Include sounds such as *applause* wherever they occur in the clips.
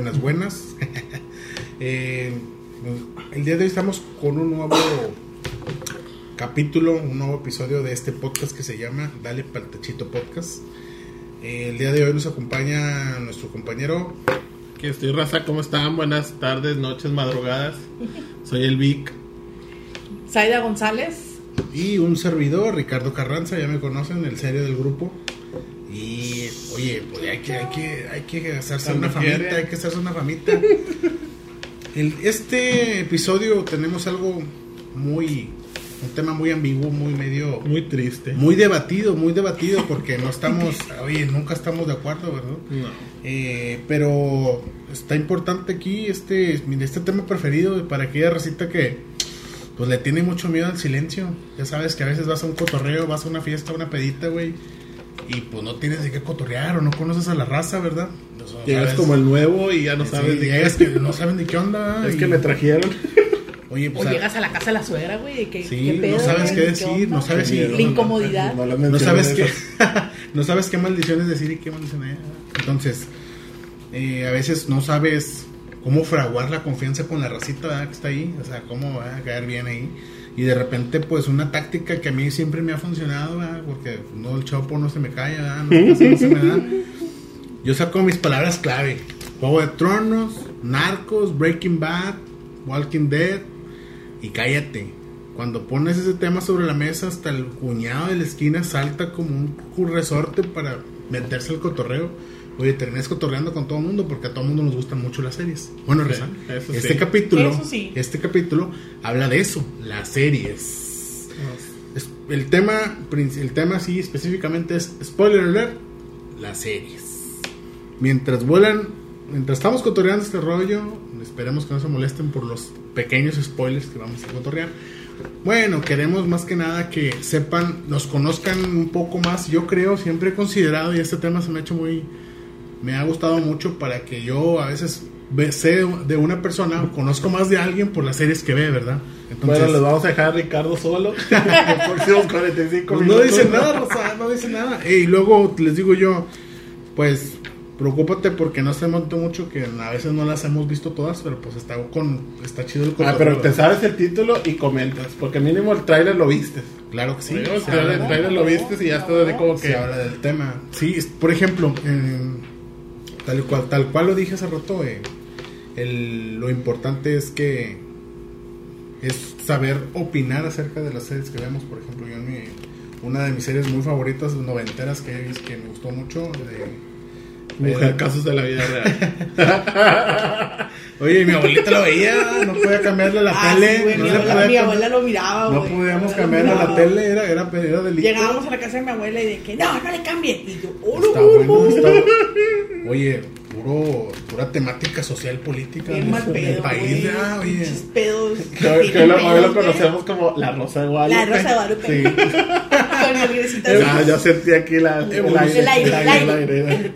buenas, buenas. *laughs* Eh, el día de hoy estamos con un nuevo capítulo, un nuevo episodio de este podcast que se llama Dale Paltachito Podcast. Eh, el día de hoy nos acompaña nuestro compañero. Que estoy raza, ¿cómo están? Buenas tardes, noches, madrugadas. Soy el Vic. Zaida González. Y un servidor, Ricardo Carranza, ya me conocen, el serio del grupo. Oye, pues hay que, hay que, hay que hacerse una famita, hay que hacerse una famita. *laughs* El, este episodio tenemos algo muy, un tema muy ambiguo, muy medio, Muy triste. muy debatido, muy debatido, porque no *laughs* estamos, oye, nunca estamos de acuerdo, ¿verdad? No. Eh, pero está importante aquí este, este tema preferido para aquella recita que pues le tiene mucho miedo al silencio. Ya sabes que a veces vas a un cotorreo, vas a una fiesta, una pedita, güey, y pues no tienes de qué cotorrear o no conoces a la raza, ¿verdad? O sea, Llegas sabes- como el nuevo y ya no Sí, sabes de llegas qué. que no saben de qué onda. *laughs* Es y- que me trajeron. *laughs* Oye, O pues a- llegas a la casa de la suegra, güey. ¿qué, Sí, qué no sabes qué decir, no sabes si- La incomodidad. No, no sabes qué *laughs* no sabes qué maldiciones decir y qué maldiciones entonces eh, a veces no sabes cómo fraguar la confianza con la racita ¿verdad? que está ahí o sea cómo va a caer bien ahí y de repente pues una táctica que a mí siempre me ha funcionado ¿verdad? porque no el chopo no se me cae ¿verdad? no, casi no se me da *laughs* yo saco mis palabras clave Juego de Tronos Narcos Breaking Bad Walking Dead y cállate. Cuando pones ese tema sobre la mesa, hasta el cuñado de la esquina salta como un resorte para meterse al cotorreo. Oye, terminas cotorreando con todo el mundo porque a todo el mundo nos gustan mucho las series. Bueno, Sí, eso este sí. capítulo, Eso sí. este capítulo habla de eso, las series. Es- El tema, el tema sí específicamente es spoiler alert, las series. Mientras vuelan, mientras estamos cotorreando este rollo, esperemos que no se molesten por los pequeños spoilers que vamos a cotorrear. Bueno, queremos más que nada que sepan, nos conozcan un poco más. Yo creo, siempre he considerado, y este tema se me ha hecho muy, me ha gustado mucho para que yo a veces ve- sé de una persona, conozco más de alguien por las series que ve, ¿verdad? Bueno, les vamos a dejar a Ricardo solo. Próximo 45 Pues no dice nada, Rosa, no dice nada. *laughs* Y luego les digo yo, pues preocúpate porque no se montó mucho, que a veces no las hemos visto todas, pero pues está con está chido el Ah, pero te sabes el título y comentas. Porque mínimo el tráiler lo viste. Claro que sí. El tráiler, lo viste y ya estás así como se que. habla del tema. Sí, por ejemplo, eh, tal cual tal cual lo dije hace rato, eh, el- lo importante es que es saber opinar acerca de las series que vemos. Por ejemplo, yo en mi, una de mis series muy favoritas noventeras que que me gustó mucho de Mujer, casos de la vida real. *laughs* Oye, mi abuelita lo veía, no podía cambiarle la Ah, tele. sí, güey, no, mi, abuela, mi lo miraba, no güey. podíamos cambiarle la tele, era, era, era delito. Llegábamos a la casa de mi abuela y de que no, no le cambie. Y yo, oh, Está no, bueno, no, está-. Oye, puro, pura temática social política en el pedo, país. ah, oye. Pedos. *laughs* Que, que lo, hoy lo conocemos como la Rosa de Guadalupe. La Rosa de Guadalupe. Sí. *laughs* Con el. Ya, ya sentí aquí la.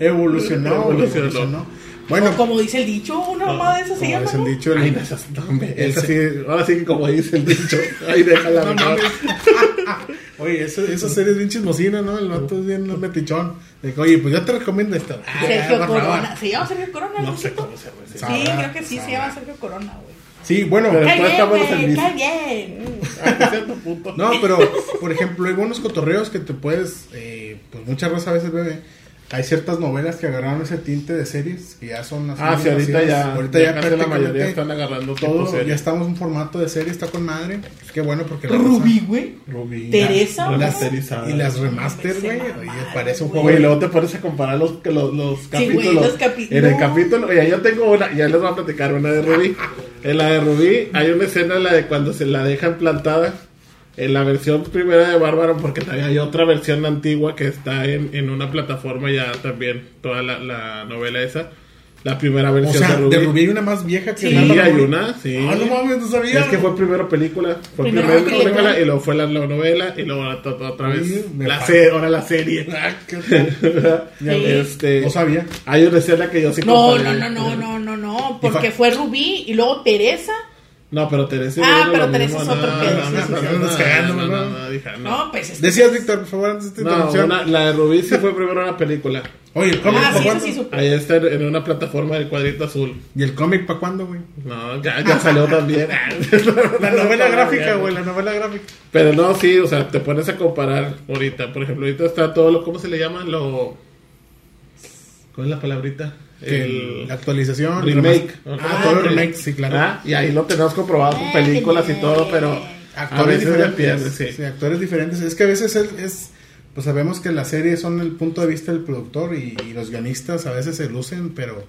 Evolucionó, Evolucionó. Bueno, O como dice el dicho, una mamá de eso se como llama. es el dicho, el- Ay, no, esas, no, El esa sí, ahora sí que como dice el dicho, ahí déjala No. *laughs* Oye, esa, esa serie es bien chismosina, ¿no? El vato es bien metichón. De que, oye, pues yo te recomiendo esto. Ah, Sergio por favor. Corona. ¿Se llama Sergio Corona? No sé cómo se llama. Sí, Sabrá, creo que sí se llama Sergio Corona, güey. Sí, bueno, Pero- ¡Qué Después bien, ¡Qué bien! Punto. No, pero, por ejemplo, hay buenos cotorreos que te puedes, eh, pues muchas veces a veces bebe. Hay ciertas novelas que agarraron ese tinte de series que ya son así Ah, sí, ahorita ya, ahorita ya ya, la mayoría están agarrando todo, serie. ya estamos en formato de serie, está con madre. Pues qué bueno porque la Rubí, raza- güey. Rubí. Teresa, y güey. las, y las remaster, güey, parece un juego. Güey, luego te pones a comparar los, que los, los Sí, capítulos. güey, los capi- en el capítulo, ya yo tengo una, ya les voy a platicar una de Rubí. En la de Rubí hay una escena en la de cuando se la dejan plantada. En la versión primera de Bárbara, porque también hay otra versión antigua que está en, en una plataforma ya también, toda la, la novela esa. La primera O versión sea, de Rubí. de Rubí hay una más vieja que Sí, la Sí, hay una, sí. Ah, no mames, no sabía. Es que fue primero película, fue Primero película. película y luego fue la, la novela y luego la, to- to- otra vez la serie, ahora la serie. *laughs* Ah, qué. *laughs* Sí. este, No sabía. hay una escena que yo sí No, no, no, no, no, no, no. Porque fue Rubí y luego Teresa. No, pero Teresa Ah, no pero lo Teresa mismo, es otro no, pedo, no, pues es Decías, Víctor, por favor, antes de esta No, interrupción. una- la de Rubí sí fue primero una película. Oye, ¿el cómic Ah, sí, eso cuándo? sí supe. Ahí está en una plataforma de cuadrito azul. ¿Y el cómic para cuándo, güey? No, ya, ya salió *laughs* también. *laughs* La novela gráfica, güey, la novela gráfica. Pero no, sí, o sea, te pones a comparar ahorita. Por ejemplo, ahorita está todo lo, ¿cómo se le llama? Lo... ¿Cuál es la palabrita? El... la actualización. remake. Ah, todo el remake, sí, claro. Ah, y ahí lo tenemos comprobado con películas y todo, pero actores diferentes. sí. sí, actores diferentes. Es que a veces es, es- pues sabemos que las series son el punto de vista del productor y, y los guionistas a veces se lucen, pero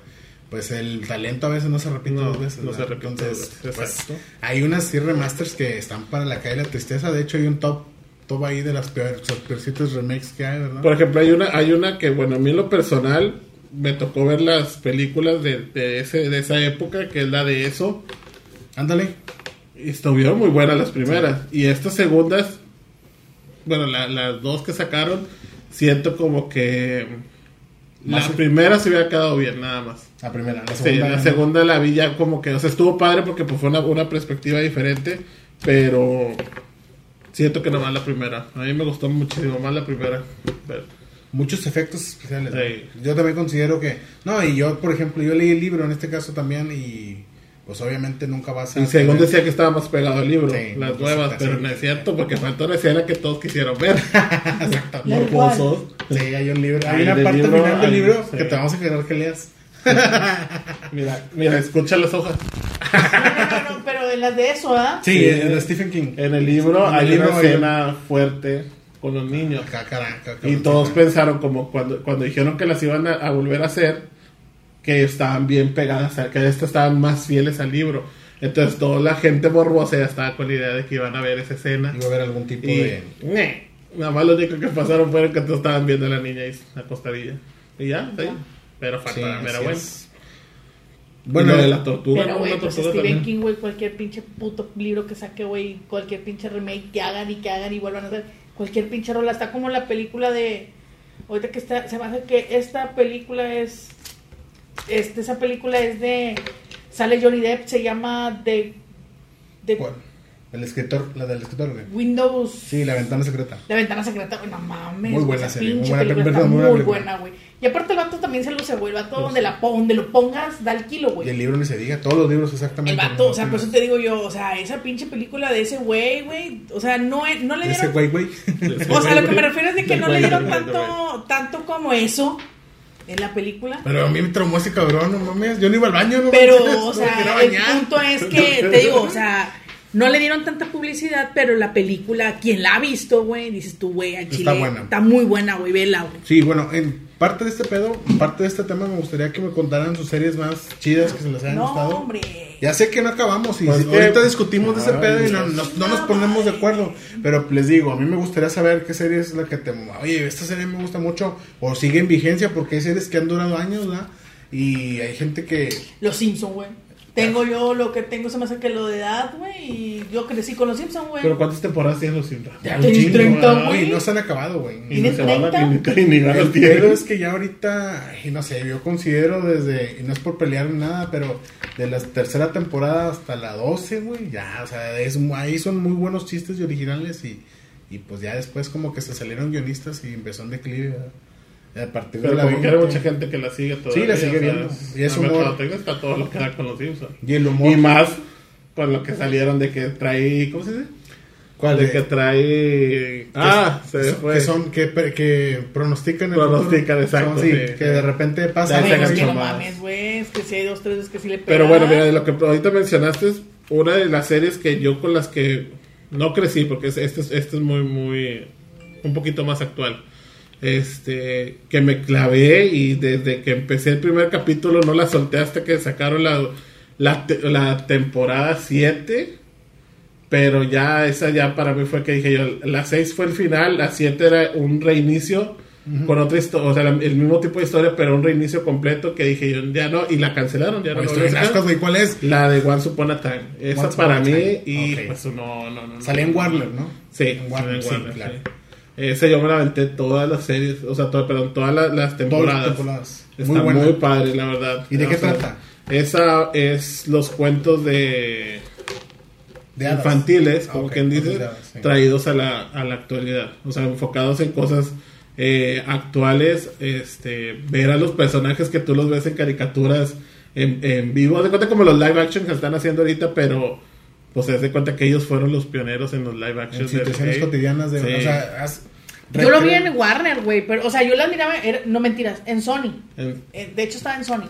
pues el talento a veces no se repite No, dos veces. no se repite Entonces, dos veces, pues, exacto. hay unas sí remasters que están para la calle de la tristeza. De hecho, hay un top top ahí de las peores, peorcitos remakes que hay, ¿verdad? Por ejemplo, hay una, hay una que, bueno, a mí en lo personal me tocó ver las películas de, de, ese, de esa época, que es la de eso. Ándale. Y estuvieron muy buenas las primeras. Y estas segundas, bueno, la- las dos que sacaron, siento como que la Más- primera se hubiera quedado bien, nada más. La primera, la Sí, segunda. la segunda la vi ya como que, o sea, estuvo padre porque pues fue una, una perspectiva diferente, pero siento que nomás la primera. A mí me gustó muchísimo más la primera. Pero- Muchos efectos especiales. Yo también considero que. No, y yo, por ejemplo, yo leí el libro en este caso también y. Pues obviamente nunca vas a. Y según tener- decía que estaba más pegado al libro, Sí, las pues, nuevas, sí, pero no es cierto porque faltó la escena que todos quisieron ver. *laughs* Del Morbosos. Sí, hay un libro. Hay una parte libro, final del libro sí. que te vamos a querer que leas. *laughs* Mira, mira, escucha las hojas. No, no, no, pero en las de eso, ¿ah? Sí, Sí. es de Stephen King. En el libro En el hay libro una escena fuerte con los niños. Y todos pensaron como cuando, cuando dijeron que las iban a, a volver a hacer, que estaban bien pegadas, a- que estas estaban más fieles al libro. Entonces toda la gente morbosa ya estaba con la idea de que iban a ver esa escena. Iba a haber algún tipo Y de. nada más lo único que pasaron fue que todos estaban viendo a la niña ahí acostadilla. Y ya, sí. Pero falta Sí, es. Bueno, Bueno, de la tortuga, Pero, ¿no? güey, pues también. King, güey, cualquier pinche puto libro que saque, güey, cualquier pinche remake que hagan y que hagan y vuelvan a hacer, cualquier pinche rola, está como la película de, ahorita que está, se me hace que esta película es, este, esa película es de, sale Johnny Depp, se llama The, The ¿Cuál? El escritor, la del escritor, güey. Windows, Sí, la ventana secreta. La ventana secreta, güey, no mames. Muy buena serie, muy buena película película, está muy buena, güey. Y aparte el vato también se luce, güey. El vato donde, la, donde lo pongas da el kilo, Y güey. el libro ni se diga, todos los libros exactamente. El vato, o sea, por eso te digo yo, o sea, esa pinche película de ese güey, güey, o sea, no, es- no le Ese dieron... güey, güey. O sea, lo que me refiero es de que no le dieron tanto, tanto como eso en la película. Pero a mí me traumó ese cabrón, no mames. Yo no iba al baño, no Pero, mames, o no me quería sea, el punto es *laughs* que, te digo, o sea, no le dieron tanta publicidad, pero la película, quien la ha visto, güey, dices tú, güey, al Está chile, buena. está muy buena, güey, vela, güey. Sí, bueno, en parte de este pedo, parte de este tema, me gustaría que me contaran sus series más chidas que se les hayan No, gustado. hombre. Ya sé que no acabamos y Pues si- que- ahorita discutimos de ese pedo y no, Dios. no- no nos ponemos de acuerdo. Pero les digo, a mí me gustaría saber qué serie es la que te... Oye, esta serie me gusta mucho o sigue en vigencia porque hay series que han durado años, ¿verdad? Y hay gente que... Los Simpson, güey. Tengo yo lo que tengo, se me hace que lo de edad, güey. Y yo crecí con los Simpson, güey. Pero ¿cuántas temporadas tienen los Simpsons? Ya un tenés chingo, 30, ¿verdad? güey. Y no se han acabado, güey. Y no se van a 30? ni, ni ganas El tienen. pedo es que ya ahorita, ay, no sé, yo considero desde, y no es por pelear ni nada, pero de la tercera temporada hasta la 12, güey, ya, o sea, es, ahí son muy buenos chistes y originales y, y pues ya después como que se salieron guionistas y empezó un declive, ¿verdad? A partir Pero de la como que hay 20, mucha gente que la sigue todavía. Sí, la sigue viendo. es- Y es la humor. mercadotecnia está todo lo que da con los Simpsons. Y el humor. Y más con lo que salieron de que trae. ¿Cómo se dice? ¿Cuál? De De- que trae. Ah, se que, fue. que son, que, que pronostican el Pronostican, futuro. exacto, Son, sí, sí. que de repente pasa. Se es que no mames, güey. Es que si hay dos, tres veces que sí le pega. Pero bueno, mira, de lo que ahorita mencionaste es una de las series que yo con las que no crecí, porque es- este es, este es muy, muy, un poquito más actual. Este, que me clavé y desde que empecé el primer capítulo no la solté hasta que sacaron la, la, te- la temporada 7. Pero ya, esa ya para mí fue que dije yo, la 6 fue el final, la 7 era un reinicio con otra historia, o sea, la- el mismo tipo de historia, pero un reinicio completo que dije yo, ya no, y la cancelaron, ya no güey, ¿cuál es? La de Once Upon a Time. Esa Once para mí, Time. y Ok. pues no, no, no. en Warner, ¿no? Sí, En Warner, en sí, claro. sí. Esa yo me la aventé todas las series, o sea, todo, perdón, todas las, las Todas temporadas. las temporadas. Está Muy padre, la verdad. ¿Y de O qué sea, trata? Esa es los cuentos de infantiles, como quien dice, hadas, sí. traídos a la, a la actualidad. O sea, enfocados en cosas eh, actuales, este, ver a los personajes que tú los ves en caricaturas en, en vivo. De cuenta como los live action que están haciendo ahorita, pero pues se de cuenta que ellos fueron los pioneros en los live action. En situaciones cotidianas de. Sí. O sea, Yo lo vi en Warner, güey, pero, o sea, yo la miraba, era- no mentiras, en Sony. En- Eh, De hecho, estaba en Sony.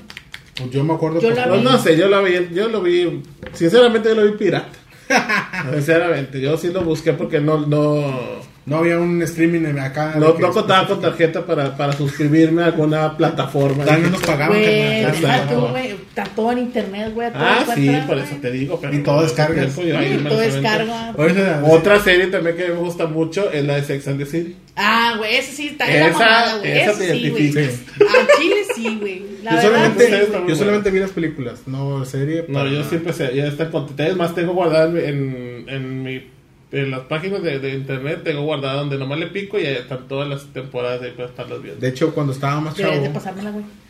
Pues yo me acuerdo. Yo la No, vi. no sé, yo lo vi, yo lo vi, sinceramente yo lo vi pirata. *laughs* sinceramente, yo sí lo busqué porque no, no, No había un streaming en acá. no, no contaba con tarjeta para, para suscribirme a alguna plataforma. También nos pagaban. Güey, tú, güey, todo en internet, güey. Ah, sí, por eso te digo. Pero Y todo ahí Sí, todo descarga. Otra serie también que me gusta mucho es la de Sex and the City. Ah, güey, ese sí está en la Esa- mamada, güey. esa te sí, güey. A Chile sí, güey. La Yo verdad, solamente, sí, yo vi las películas, no serie. No, para- yo siempre sé, ya está más, tengo guardado en, en mi en las páginas de, de internet, tengo guardado donde nomás le pico y ahí están todas las temporadas ahí para estarlas viendo. De hecho, cuando estaba más Deberías de chavo. pasármela, güey. *laughs*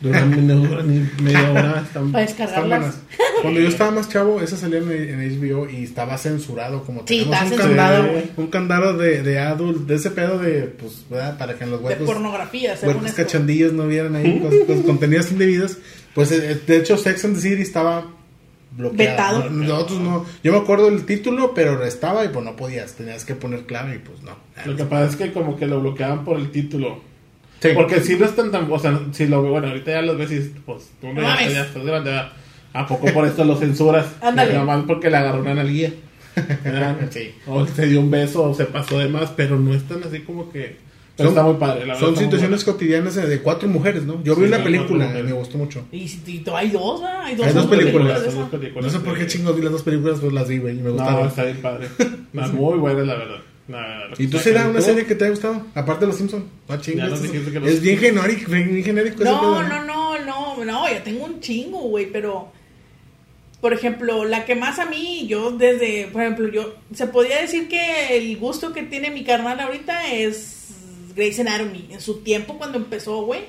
Ni *laughs* media hora. Están... Para Están descargarlas. buenas. *laughs* Cuando yo estaba más chavo, esa salía en, en HBO y estaba censurado. Como Sí, tenemos un censurado, candado, güey. un candado de, de adult, de ese pedo de, pues, ¿verdad? Para que en los De huecos, pornografía, según cachandillos no vieran ahí cosas, cosas- contenidos indebidos. Pues, eh, de hecho, Sex and the City estaba bloqueado. No- Nosotros no. Yo me acuerdo el título, pero estaba y pues no podías. Tenías que poner clave y pues no. Lo que pasa es que como que lo bloqueaban por el título. Sí. Porque si no están tan... O sea, si lo bueno, ahorita ya los ves y pues tú no No ya, ya estás grande. ¿verdad? ¿A poco por esto lo censuras? *laughs* Ándale. Nada más porque le agarró una nalguía. *laughs* ¿verdad? Sí. O se dio un beso o se pasó de más, pero no están así como que... Pero Son- está muy padre. La verdad Son situaciones cotidianas de cuatro mujeres, ¿no? Yo vi una película me gustó mucho. Y, si- y hay dos, ¿verdad? Hay dos, Hay dos películas, son dos películas. No sé por qué chingos vi las dos películas, pues las vi, güey, y me No, gustaron. está bien padre. *laughs* Muy buena, la verdad. ¿Y tú será una serie que te ha gustado? Aparte de Los Simpsons. No chingues, es- dijiste que los- Es bien genérico, bien genérico No, no, no, no, no, ya tengo un chingo, güey, pero por ejemplo, la que más a mí, yo desde, por ejemplo, yo, se podría decir que el gusto que tiene mi carnal ahorita es Grey's Anatomy. En su tiempo, cuando empezó, güey,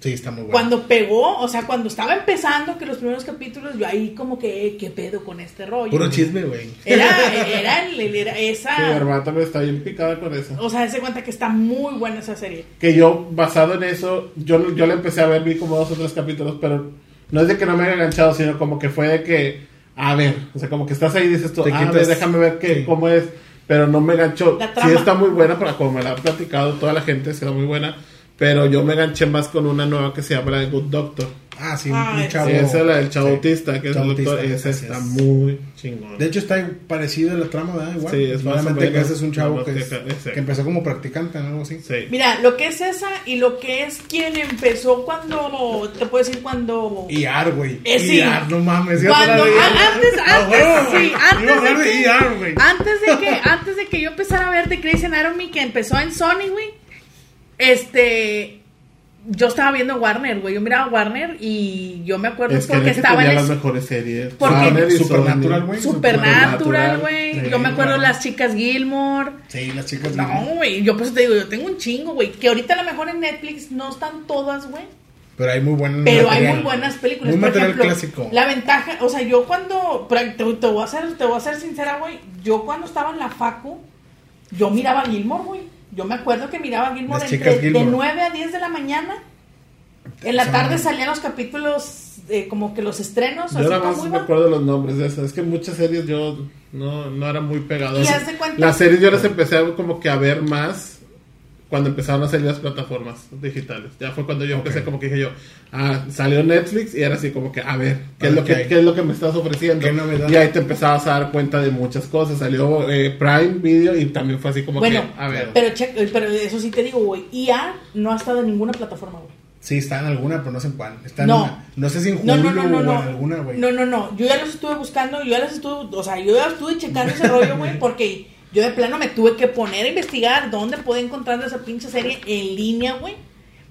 Sí, está muy bueno. cuando pegó, o sea, cuando estaba empezando, que los primeros capítulos, yo ahí como que, ¿qué pedo con este rollo? Puro chisme, güey. Era, *laughs* era, era Sí, mi esa, hermana también está bien picada con eso. o sea, se cuenta que está muy buena esa serie. Que yo, basado en eso, yo, yo la empecé a ver, vi como dos o tres capítulos, pero no es de que no me haya enganchado, sino como que fue de que, a ver, o sea, como que estás ahí y dices tú, Te a ver, déjame ver qué, sí. cómo es, pero no me enganchó. La Sí está muy buena, para como me la ha platicado toda la gente, está muy buena, pero yo me enganché más con una nueva que se llama la de Good Doctor. Ah, sí, Ah, un ese. chavo. Sí, esa es la del chavo Sí. que es el doctor, esa está es. muy chingón. De hecho, está parecido a la trama, ¿verdad? Igual. Sí, es Solamente que ese es un chavo que, es- empezó como practicante, ¿no? Algo así. Sí. Mira, lo que es esa y lo que es quien empezó cuando, te puedo decir cuando... Y AR, güey. Eh, sí. ER, no mames. ya Cuando, antes, A antes, sí, a antes de que, ER, güey. antes de que, *laughs* antes de que yo empezara a ver The Grey's Anatomy, que empezó en Sony, güey, este, yo estaba viendo Warner, güey, yo miraba Warner y yo me acuerdo Es que porque es que estaba tenía en las el mejores series. Porque- Warner y Supernatural, güey. Supernatural, güey, Sí, yo me acuerdo las chicas Gilmore, Sí, las chicas. no, güey, yo por eso te digo, yo tengo un chingo, güey, que ahorita a lo mejor en Netflix no están todas, güey, Pero hay muy buen Pero hay muy buenas películas. Muy Por material ejemplo, clásico. La ventaja, o sea, yo cuando. pero Te, te voy a ser, te voy a ser sincera, güey. Yo cuando estaba en la Facu, yo miraba Gilmore, güey. Yo me acuerdo que miraba Gilmore entre, Gilmore. de 9 a 10 de la mañana. En la tarde salían los capítulos, eh, como que los estrenos. Yo así nada como más me acuerdo los nombres de esas. Es que muchas series yo no, no era muy pegado. Las series yo las empecé a, como que a ver más cuando empezaron a salir las plataformas digitales. Ya fue cuando yo empecé como que dije yo, ah, salió Netflix y era así como que, a ver, ¿qué, es, lo qué que, qué es lo que me estás ofreciendo? ¿Qué novedad? Y ahí te empezabas a dar cuenta de muchas cosas. Salió eh, Prime Video y también fue así como Bueno, que, a ver. pero, che- pero eso sí te digo, güey. IA no ha estado en ninguna plataforma, güey. Sí, está en alguna, pero no sé en cuál. Está en No. una- no sé si en Hulu No, no, no, no, o no. en alguna, güey. No, no, no. Yo ya los estuve buscando, yo ya los estuve, o sea, yo ya estuve checando ese rollo, güey, *laughs* porque yo de plano me tuve que poner a investigar dónde puedo encontrar esa pinche serie en línea, güey.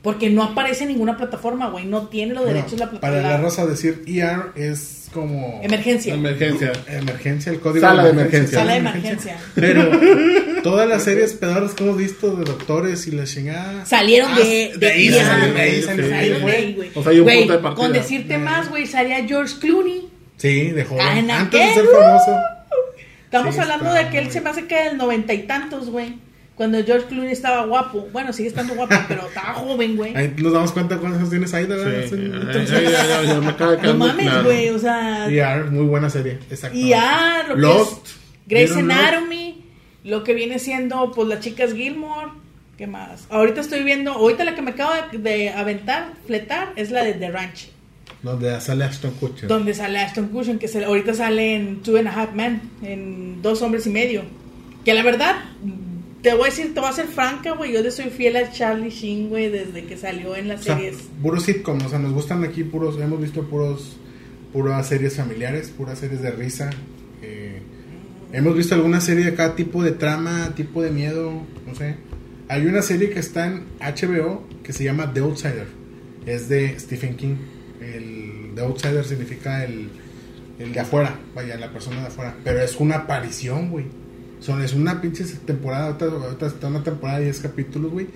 Porque no aparece en ninguna plataforma, güey. No tiene los Bueno, derechos la para plataforma. la raza decir ER es como Emergencia. Emergencia. emergencia, el código Sala de emergencia. Sala de emergencia. Pero *laughs* todas las series pedadas que hemos visto de doctores y la chingada Salieron Ah, de, de ahí de güey. ahí salen, Salieron de güey. ahí, güey. O sea, hay un punto de partida. Con decirte más, güey, salía George Clooney. Sí, de joven. Ah, Antes de ser famoso. Estamos Sí, hablando está de que él se me hace que del noventa y tantos, güey. cuando George Clooney estaba guapo. Bueno, sigue estando guapo, *laughs* pero estaba joven, güey. Ahí nos damos cuenta cuántos tienes ahí, ¿verdad? Sí, Sí. ya, ya, ya, ya, ya me acaba de *laughs* quedar No mames, claro. güey, o sea... Muy buena serie. Exacto. Lo que Lost. Anatomy, lo que viene siendo, pues, las chicas Gilmore, ¿qué más? Ahorita estoy viendo, ahorita la que me acabo de, de aventar, fletar, es la de The Ranch, Donde sale Ashton Kutcher. donde sale Ashton Kutcher, que se- ahorita sale en Two and a Half Men, en Dos Hombres y Medio, que la verdad, te voy a decir, te voy a ser franca, güey, yo le soy fiel a Charlie Sheen, güey, desde que salió en las O sea, series. puros sitcom, o sea, nos gustan aquí puros, hemos visto puros, puras series familiares, puras series de risa. eh, hemos visto alguna serie de cada tipo de trama, tipo de miedo, no sé. Hay una serie que está en HBO que se llama The Outsider, es de Stephen King. El The Outsider significa el, el de afuera, vaya, la persona de afuera, pero es una aparición, güey. Son, es una pinche temporada, ahorita, ahorita está una temporada de 10 capítulos, güey.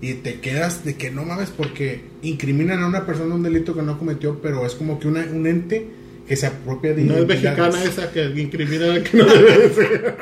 Y te quedas de que no mames, porque incriminan a una persona un delito que no cometió, pero es como que una, un ente que se apropia de No es mexicana esa que incrimina a que no *laughs* debe de ser.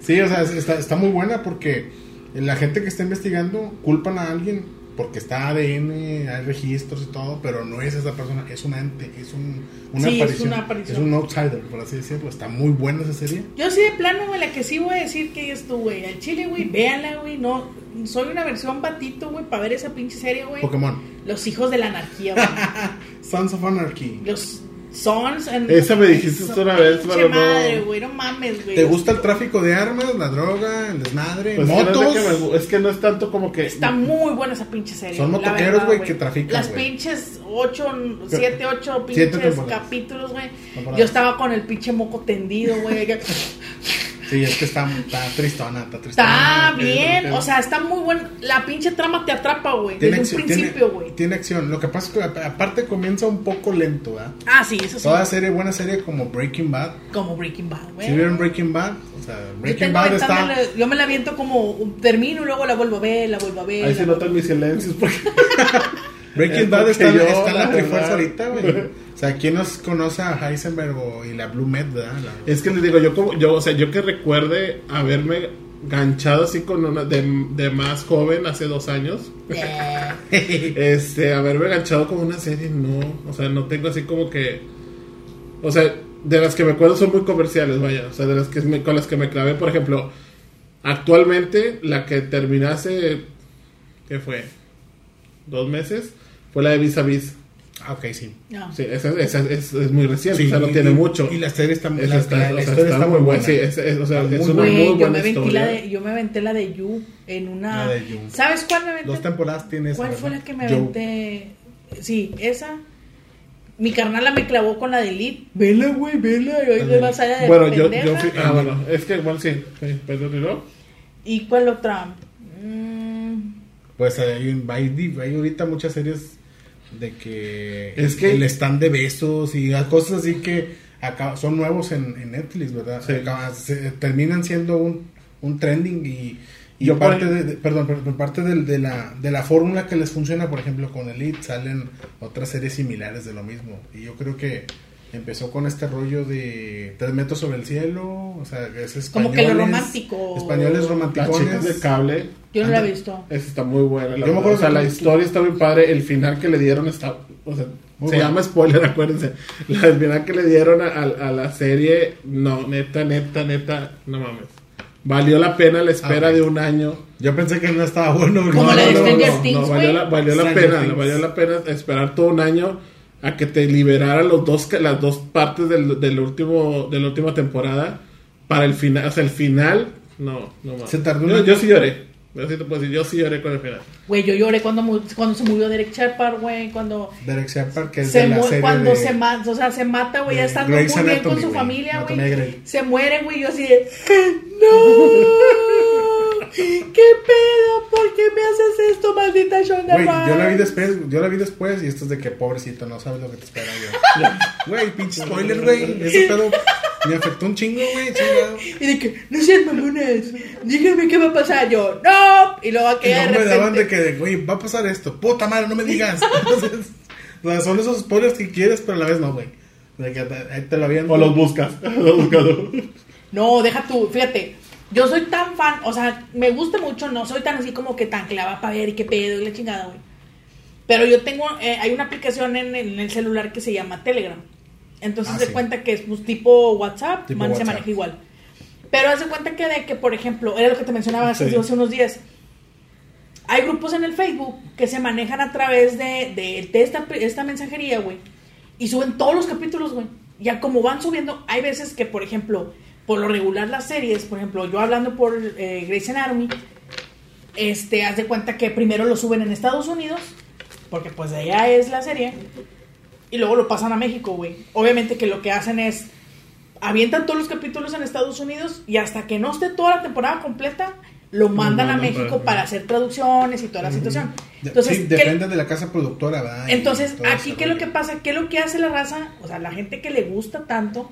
Sí, o sea, está, está muy buena porque la gente que está investigando culpan a alguien porque está ADN, hay registros y todo, pero no es esa persona, es un ente, es un, una, Sí, es aparición, una aparición. es un outsider, por así decirlo. Está muy buena esa serie. Yo sí de plano, güey, la que sí voy a decir que es tú, güey. Al chile, güey, véanla, güey. No, soy una versión patito, güey, para ver esa pinche serie, güey. Pokémon, Los hijos de la anarquía, güey. *laughs* Sons of Anarchy. Los Sons. en- Esa me dijiste tú una vez, pero no- madre, güey, no mames, güey. ¿Te gusta el tráfico de armas, la droga, el desmadre, Pues que no es, motos? que me es que no es tanto como que. Está muy buena esa pinche serie. Son motoqueros, güey, que trafican, Las pinches 8, 7, 8 Siete pinches capítulos, güey. Yo estaba con el pinche moco tendido, güey. *laughs* Sí, es que está, está tristona, está tristona. Está bien, o sea, está muy bueno. La pinche trama te atrapa, güey. Desde un principio, güey. tiene acción. Lo que pasa es que aparte comienza un poco lento, ¿verdad? Ah, sí, eso sí. Toda serie, buena serie como Breaking Bad. Como Breaking Bad, güey. Si vieron Breaking Bad, o sea, Breaking Bad está... yo me la aviento como termino y luego la vuelvo a ver, la vuelvo a ver. Ahí se notan mis silencios porque. *laughs* Breaking Bad está, yo, está en la Trifuerza ahorita, güey. *laughs* O sea, ¿quién nos conoce a Heisenberg o- y la Blue Med, verdad? La- Es que les digo, yo como, yo, o sea, yo que recuerde haberme ganchado así con una de, de más joven hace dos años. Eh, *laughs* Este, haberme ganchado con una serie, no. O sea, no tengo así como que. O sea, de las que me acuerdo son muy comerciales, vaya. O sea, de las que me- con las que me clavé, por ejemplo, actualmente la que terminé hace. ¿Qué fue? ¿Dos meses? Fue la de Vis a Vis. Ah, ok, sí. no. Sí, esa, esa es, es muy reciente, Sí, o sea, no y- tiene y- mucho. Y la serie está, Esa la, está, la- o la historia está está muy buena. Sí, es, es- o sea, Está es muy una Güey, muy yo buena me aventé historia. la de, yo me aventé la de You en una. La de You. ¿Sabes cuál me aventé? Dos temporadas tienes. ¿Cuál ¿verdad? fue la que me aventé? Sí, esa. Mi carnala me clavó con la de Elite. Vela, güey, vela. Me allá de Bueno, yo, yo fui, ah, bueno, es que, bueno, sí, sí, pero ¿no? ¿Y cuál otra? Mm, Pues hay, hay, hay ahorita muchas series de que, Es que- el stand de besos y cosas así que acá son nuevos en, en Netflix, ¿verdad? Sí. Acaba- se- terminan siendo un, un trending y, y Yo parte de, de- perdón, perdón, parte del- de, la, de la fórmula que les funciona, por ejemplo, con Elite salen otras series similares de lo mismo. Y yo creo que empezó con este rollo de Tres metros sobre el cielo, o sea, es Como que lo romántico. Españoles romanticones. de cable, yo no la he visto. esa está muy buena. La Yo me verdad. acuerdo o sea, la historia está muy padre. El final que le dieron está. O sea, Muy se bueno. llama spoiler, *laughs* acuérdense. La- El final que le dieron a, a- a la serie, no, neta, neta, neta, no mames. Valió la pena la espera Ah, de un año. Yo pensé que no estaba bueno. Como no, la de no, no, no. No, valió la, valió la pena, valió la pena esperar todo un año a que te liberara los dos, las dos partes del, del último, de la última temporada para el final, o sea, el final, no, no mames. Se tardó yo, yo sí lloré, yo sí te puedo decir, yo sí lloré con el final. Güey, yo lloré cuando, mu- cuando se murió Derek Shepard, güey. Cuando Derek Shepard, que es se de la serie cuando de- se mata, o sea, se mata, güey, ya estando muy bien con su familia, güey. Se muere, güey, yo así de, *laughs* ¡No! ¿Qué pedo? ¿Por qué me haces esto, maldita Shonda Güey, yo la vi después, yo la vi después y esto es de que pobrecito, no sabes lo que te espera yo. *laughs* Güey, pinche spoiler, güey. Ese pedo me afectó un chingo, güey, chingado. Y de que, no sean mamones, díganme qué va a pasar. Yo, ¡No! Y luego Y aquella no de me daban de repente... que, güey, va a pasar esto. Puta madre, no me digas. *laughs* Entonces, o sea, son esos spoilers que quieres, pero a la vez no, güey. De que te- te lo habían. O los buscas, *laughs* los buscas. No, deja tú, fíjate. Yo soy tan fan, o sea, me gusta mucho, no soy tan así como que tan clava para ver qué pedo y la chingada, güey. Pero yo tengo, eh, hay una aplicación en, el- en el celular que se llama Telegram. Entonces Ah, se sí. cuenta que es pues, tipo WhatsApp, Tipo man- se maneja igual. Pero haz de cuenta que de que, por ejemplo, era lo que te mencionaba hace, Sí. hace unos días. Hay grupos en el Facebook que se manejan a través de, de, de esta, esta mensajería, güey. Y suben todos los capítulos, güey. Ya como van subiendo, hay veces que, por ejemplo, por lo regular las series, por ejemplo, yo hablando por eh, Grey's Anatomy, este, haz de cuenta que primero lo suben en Estados Unidos, porque pues de allá es la serie, y luego lo pasan a México, güey. Obviamente que lo que hacen es, avientan todos los capítulos en Estados Unidos y hasta que no esté toda la temporada completa, lo mandan a mandan México para- para hacer traducciones y toda la situación. Entonces, sí, ¿qué- depende de la casa productora, ¿verdad? Entonces, aquí, ¿qué es lo que pasa? ¿Qué es lo que hace la raza? O sea, la gente que le gusta tanto,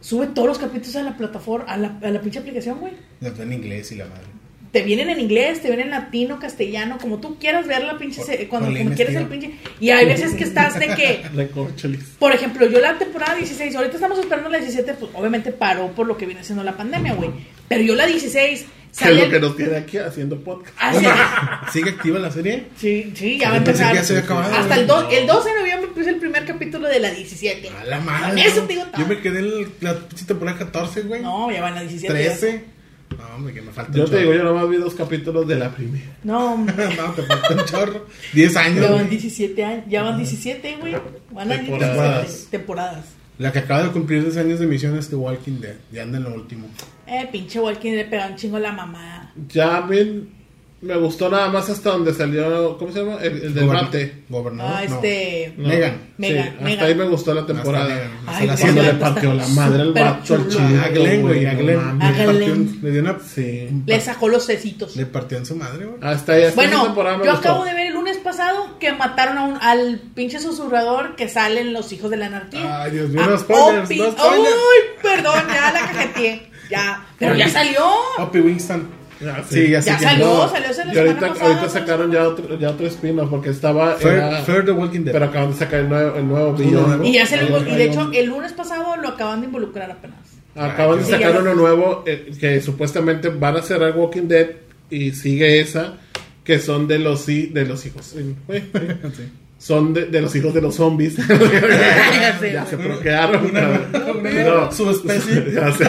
sube todos los capítulos a la plataforma, a la, a la pinche aplicación, güey. Los en inglés y la madre. Te vienen en inglés, te vienen en latino, castellano, como tú quieras ver la pinche, se- cuando como quieres el pinche. Y hay veces que estás de que, *laughs* Recorcholis. por ejemplo, yo la temporada 16, ahorita estamos esperando la 17, pues obviamente paró por lo que viene siendo la pandemia, güey. Pero yo la 16, Que es lo que nos tiene aquí haciendo podcast. hace- *laughs* ¿Sigue activa la serie? Sí, sí, ya va a empezar. que ya se había acabado, Hasta el, do- el 12 de noviembre empieza el primer capítulo de la 17. A la madre. Con eso te digo todo. Yo me quedé en la temporada 14, güey. No, ya van a la 17. 13. No, hombre, que me falta Yo un te digo, chorro. yo nomás vi dos capítulos de la primera. No, hombre, *laughs* no, te falta un chorro. 10 años, ya van güey. 17 años. Ya van 17, güey. Van a ir Temporadas. 17 temporadas. La que acaba de cumplir 10 años de emisión es The Walking Dead. Ya anda en lo último. Eh, pinche Walking le pega un chingo la mamá. Ya mí me gustó nada más hasta donde salió, ¿cómo se llama? El, el del Goberna- bate. Gobernador. Ah, no. este. No. Megan. Megan, Sí, hasta Megan. ahí me gustó la Hasta temporada. Megan. Hasta Ay, Cuando le partió la madre al vato al. A Glenn, güey. A Glenn. A Le, partió Glenn. en- le dio una. Sí. Le sacó los cecitos. Le partió en su madre, güey. Hasta ahí, hasta esa Bueno, temporada me yo gustó. acabo de ver pasado que mataron a un, al pinche susurrador que salen los hijos de la anarquía. Ay, Dios mío, Ah, no spoilers, no spoilers. Ay, perdón, ya la cajeteé. Ya, pero ya salió. Opie Winston. Ah, Sí, ya salió, No, salió la Y ahorita, semana pasada. ahorita sacaron ya otro, ya otro spin-off porque estaba. Fear, era- the Walking Dead. pero acaban de sacar el nuevo, el nuevo. Y ya se lo y de hecho, el lunes pasado lo acaban de involucrar apenas. Acaban de Sí, sacar uno lo- nuevo eh, que supuestamente van a cerrar Walking Dead y sigue esa que son de los de los hijos. *laughs* sí. Son de, de los hijos de los zombies. *laughs* ya se procrearon. No, subespecie. *laughs* ya sé.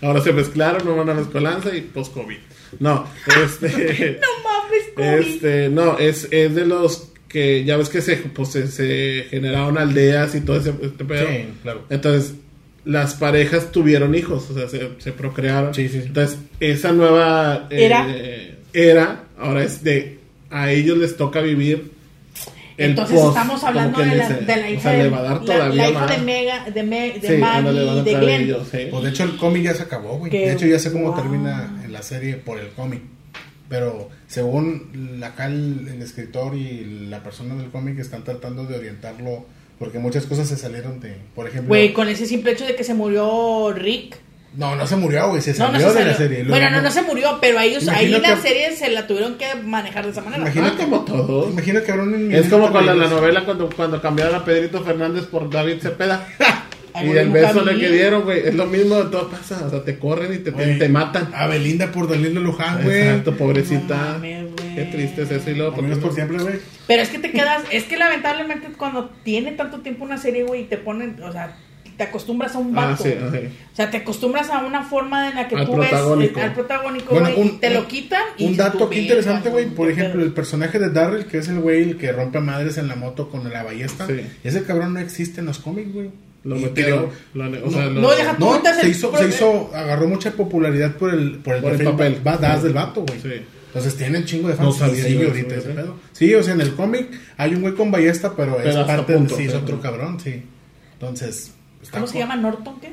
Ahora se mezclaron, no van a mezcolanza y post-COVID. No, este. No mames, Kobe. Este, no, es, es de los que ya ves que se, pues, se, se generaron aldeas y todo ese este pedo. Sí, claro. Entonces, las parejas tuvieron hijos, o sea, se, se procrearon. Sí, sí, sí. Entonces, esa nueva eh, Era. Era, ahora es de, a ellos les toca vivir. el Entonces post, estamos hablando de la, de la O hija sea, de le va a dar la- todavía la, hija más. de Mega, de, Me- de Sí, Maggie de Glenn. ellos, sí. Pues de hecho el cómic ya se acabó, güey. De hecho ya sé cómo guau. termina en la serie por el cómic. Pero según la- acá el, el escritor y la persona del cómic están tratando de orientarlo porque muchas cosas se salieron de, por ejemplo... Güey, con ese simple hecho de que se murió Rick. No, no se murió, güey, se salió no se de la serie. Bueno, no, no se murió, pero ahí Imagino la que- serie se la tuvieron que manejar de esa manera. Imagino Ah, como todos. Imagino que habrá un Es como con la, la novela cuando, cuando cambiaron a Pedrito Fernández por David Cepeda. *laughs* Ay, y el beso le que dieron, güey. Es lo mismo de todo pasa. O sea, te corren y te, te, te matan. A Belinda por Dalila Luján, güey. Exacto, pobrecita. No mames, güey. Qué triste es eso. Y luego, Amigos ¿por por siempre, güey. Pero es que te quedas, es que lamentablemente cuando tiene tanto tiempo una serie, güey, y te ponen, o sea, te acostumbras a un Ah, vato. sí. O sea, te acostumbras a una forma en la que Al tú ves protagónico. al protagónico, Bueno, güey, un- y te un- lo quitan. y Un dato que "Verga, interesante, güey. Por ejemplo, pedo". el personaje de Darrell, que es el güey el que rompe madres en la moto con la ballesta. Sí. Ese cabrón no existe en los cómics, güey. Lo lo- o sea, lo- No, deja- No, se el- hizo, se hizo, agarró mucha popularidad por el, por el, Por el papel. badass del vato, güey. Sí. Entonces tienen chingo de No fans. sabía y sigue yo ahorita ese ¿eh? pedo. Sí, o sea, en el cómic hay un güey con ballesta, pero, es Pero parte punto, de sí, es sí. otro cabrón, sí. Entonces, está ¿Cómo se llama? ¿Norton qué?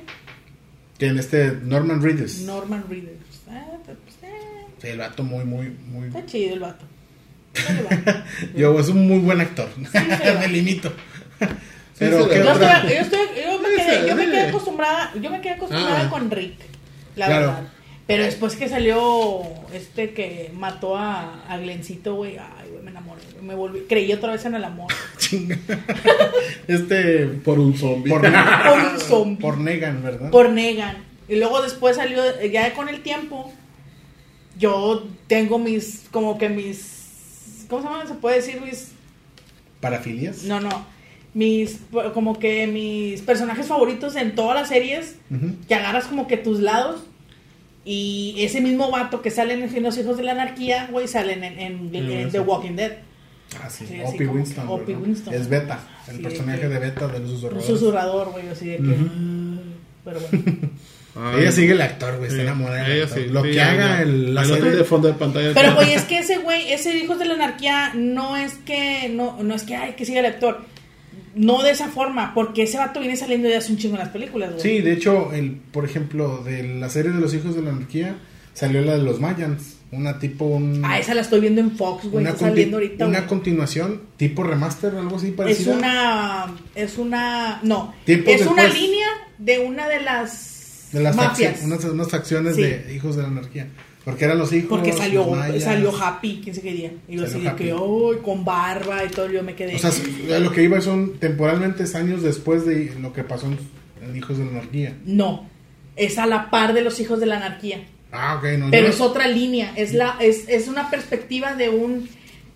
Que en este Norman Reedus. Norman Reedus. Ah, pues, eh, Sí, el vato muy, muy, muy. está chido el vato. *laughs* Yo, es un muy buen actor. sí. *laughs* Me limito. Pero, sí, ¿qué sí. Yo, estoy- yo, estoy- yo me quedé, yo me quedé acostumbrada, yo me quedé acostumbrada Ah. con Rick, la Claro. verdad. Pero después que salió este que mató a, a Glencito, güey, ay, güey, me enamoré. Me volví, creí otra vez en el amor. *laughs* Este. Por un zombie. Por, *laughs* Por un zombie. por Negan, ¿verdad? Por Negan. Y luego después salió, eh, ya con el tiempo, yo tengo mis, como que mis, ¿cómo se llama? Se puede decir mis, ¿Parafilias? no, no, mis, como que mis personajes favoritos en todas las series, que agarras como que tus lados. Y ese mismo vato que sale en Los Hijos de la Anarquía, güey, salen en, en- en The. Walking Dead. Ah, sí, Opie Winston. que Opie. Winston. Es Beta, el Sí, personaje que- de Beta de los Un susurradores. susurrador, güey, así de que... Pero bueno. *laughs* Ay, Ella sigue el actor, güey, está enamorada. del sí, Lo sí, que haga el, la serie- de fondo de pantalla. Pero güey, es que ese güey, ese Hijos de la Anarquía, no es que, no, no es que hay que siga el actor. No de esa forma, porque ese vato viene saliendo de hace un chingo en las películas, güey. Sí, de hecho, el, por ejemplo, de la serie de los hijos de la anarquía, salió la de los Mayans. Una tipo, un, Ah, esa la estoy viendo en Fox, güey. una, Está saliendo ahorita. una güey. continuación, tipo remaster, algo así Es parecido. una, es una, no, es una línea de una de las, de las mafias. facci- unas, unas facciones Sí. de hijos de la anarquía. Porque eran los hijos. Porque salió, salió Happy, quién se quería. Y yo así de que. "Ay, con barba y todo, yo me quedé. O sea, lo que iba son temporalmente es años después de lo que pasó en, Hijos de la Anarquía. no, es a la par de los hijos de la anarquía. Ah, ok, no. Pero no. es otra línea, es la es, es una perspectiva de un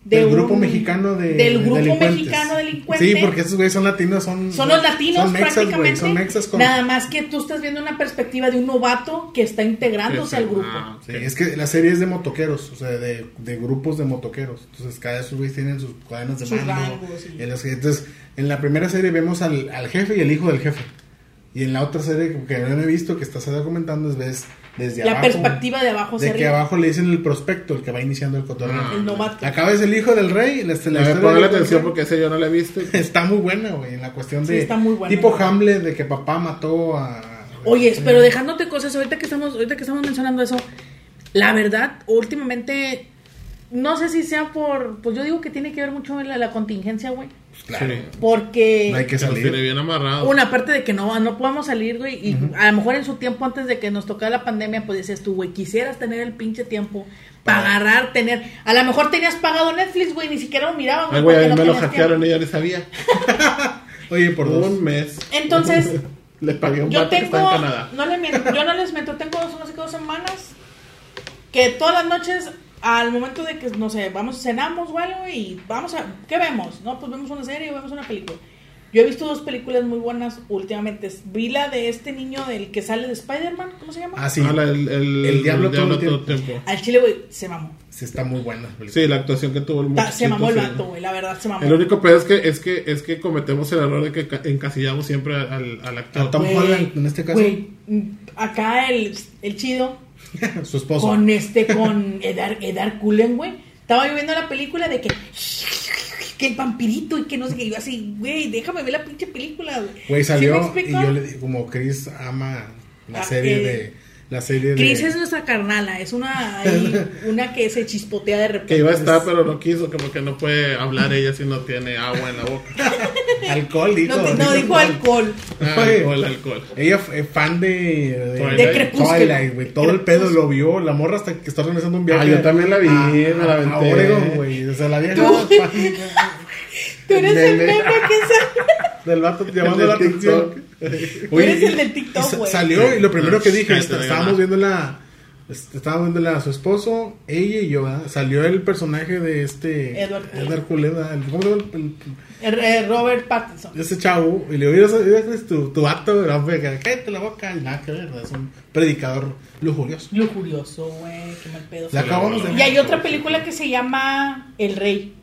del un- grupo mexicano de del de grupo delincuentes. mexicano delincuente. Sí, porque esos güeyes son latinos, son son los latinos son mexas, prácticamente. son mexas con Nada más que tú estás viendo una perspectiva de un novato que está integrándose al grupo. Ah, Sí, es que la serie es de motoqueros, o sea, de, de grupos de motoqueros. Entonces, cada de esos güeyes tienen sus cadenas de Sus mando. rangos, sí. Y los- entonces, en la primera serie vemos al, al jefe y el hijo del jefe. Y en la otra serie que no he visto, que estás documentando, es ves desde la abajo. perspectiva de abajo De que arriba. abajo le dicen el prospecto, el que va iniciando el cotorreo. Ah. El novato. Acá ves el hijo del rey. La, la A ver, historia ponle del atención porque ese yo no la he visto. *laughs* Está muy buena, güey, en la cuestión Sí, de... está muy buena. Tipo Hamlet, de que papá mató a... Oye, pero dejándote cosas, ahorita que estamos, ahorita que estamos mencionando eso, la verdad, últimamente, no sé si sea por, pues yo digo que tiene que ver mucho la, la contingencia, güey. Pues claro, Sí. Porque no hay que Que salir. bien amarrado. una parte de que no, no podemos salir, güey, y a lo mejor en su tiempo antes de que nos tocara la pandemia, pues dices tú, güey, quisieras tener el pinche tiempo para agarrar, tener, a lo mejor tenías pagado Netflix, güey, ni siquiera lo mirabas, Ay, güey, a mí no me lo hackearon tiempo. y ya ni sabía. *laughs* Oye, por dos. Un mes. Entonces, *laughs* Le pagué un Yo vato que tengo, está en Canadá. no le miento, yo no les meto, tengo dos, no sé qué, dos semanas que todas las noches, al momento de que, no sé, vamos, cenamos o algo y vamos a, ¿qué vemos? No, pues vemos una serie o vemos una película. Yo he visto dos películas muy buenas últimamente. Vi la de este niño del que sale de Spider-Man, ¿cómo se llama? Ah, sí. Ah, la- el, el, El diablo todo el todo el tiempo. tiempo. Al chile, güey, se mamó. Sí, está muy buena. la. Sí, la actuación que tuvo el muchachito. Se mamó el vato, güey, la verdad, se mamó. El único peor es que, es que, es que cometemos el error de que ca- encasillamos siempre al, al actor. A Tom Holland, en este caso. Güey, acá el, el chido *laughs* Su esposo. con este, con Edar, Edar Cullen, güey. Estaba yo viendo la película de que, que el vampirito y que no sé qué. Yo así, güey, déjame ver la pinche película, güey. Güey, ¿Sí me salió y yo le como Chris ama la Ah, serie eh, de... La serie Cris de... es nuestra carnala, es una, ahí, *laughs* una que se chispotea de repente. Que iba a estar, pero no quiso, como que no puede hablar ella si no tiene agua en la boca. *laughs* Alcohol, dijo. No, no, dijo alcohol. Ah, alcohol, alcohol. Ella es fan de... De. De Crepúsculo. Twilight, güey. Todo el pedo lo vio. La morra hasta que está organizando un viaje. Ah, yo también la vi, a- me la aventé. A Oregon, güey. O sea, la vieja... *laughs* Tú- eres el meme que sale. Del vato *laughs* llamando la atención. TikTok. Tú eres y- el del TikTok, güey. Salió y lo primero que dije, Cállate, está- estábamos viendo la... est- Estábamos viendo a su esposo, ella y yo, ¿verdad? Salió el personaje de este... Edward. Edward Cullen. El- ¿Cómo se llama? El- el- Eh, eh, Robert Pattinson. ese chavo, y le digo, Chris, tu, tu vato, ¿verdad? Pues, cállate la boca, nada que ver, ¿verdad? es un predicador lujurioso. Lujurioso, güey, qué mal pedo. Le acabamos de Y hay otra película que se llama El Rey.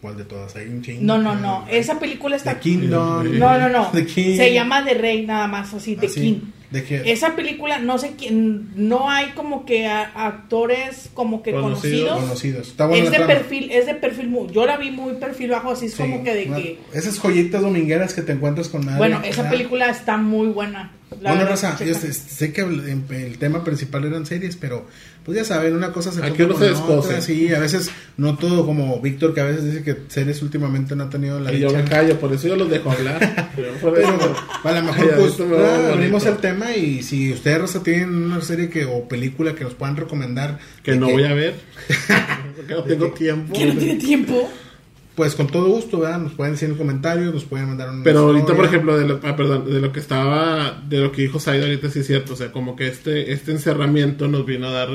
¿Cuál de todas? Hay un chingo. No, no, no. Esa película está. The Kingdom. No, no, no. The King. Se llama The Rey, nada más, así, The Ah, sí. King. ¿De qué? Esa película, no sé quién. No hay como que a- actores como que Conocidos. conocidos. Conocidos. Está buena Es la de trama. perfil, es de perfil muy. Yo la vi muy perfil bajo, así es Sí, como que de una- que. Esas joyitas domingueras que te encuentras con nadie. Bueno, esa película está muy buena. La bueno, Raza, yo sé, sé que el, el tema principal eran series, pero pues ya saben, una cosa se Aquí uno se. Sí, a veces no todo como Víctor, que a veces dice que series últimamente no ha tenido la Y yo dicha. me callo, por eso yo los dejo hablar. Yo *laughs* Pero eso- a lo mejor pues va ah, el tema y si ustedes Raza tienen una serie que o película que nos puedan recomendar que no voy a ver. *laughs* Porque no tengo tiempo. Que no tiene tiempo. Pues con todo gusto, ¿verdad? Nos pueden decir en comentarios, nos pueden mandar un Pero ahorita, por ejemplo, de lo, ah, perdón, de lo que estaba, de lo que dijo Saida ahorita sí es cierto, o sea, como que este, este encerramiento nos vino a dar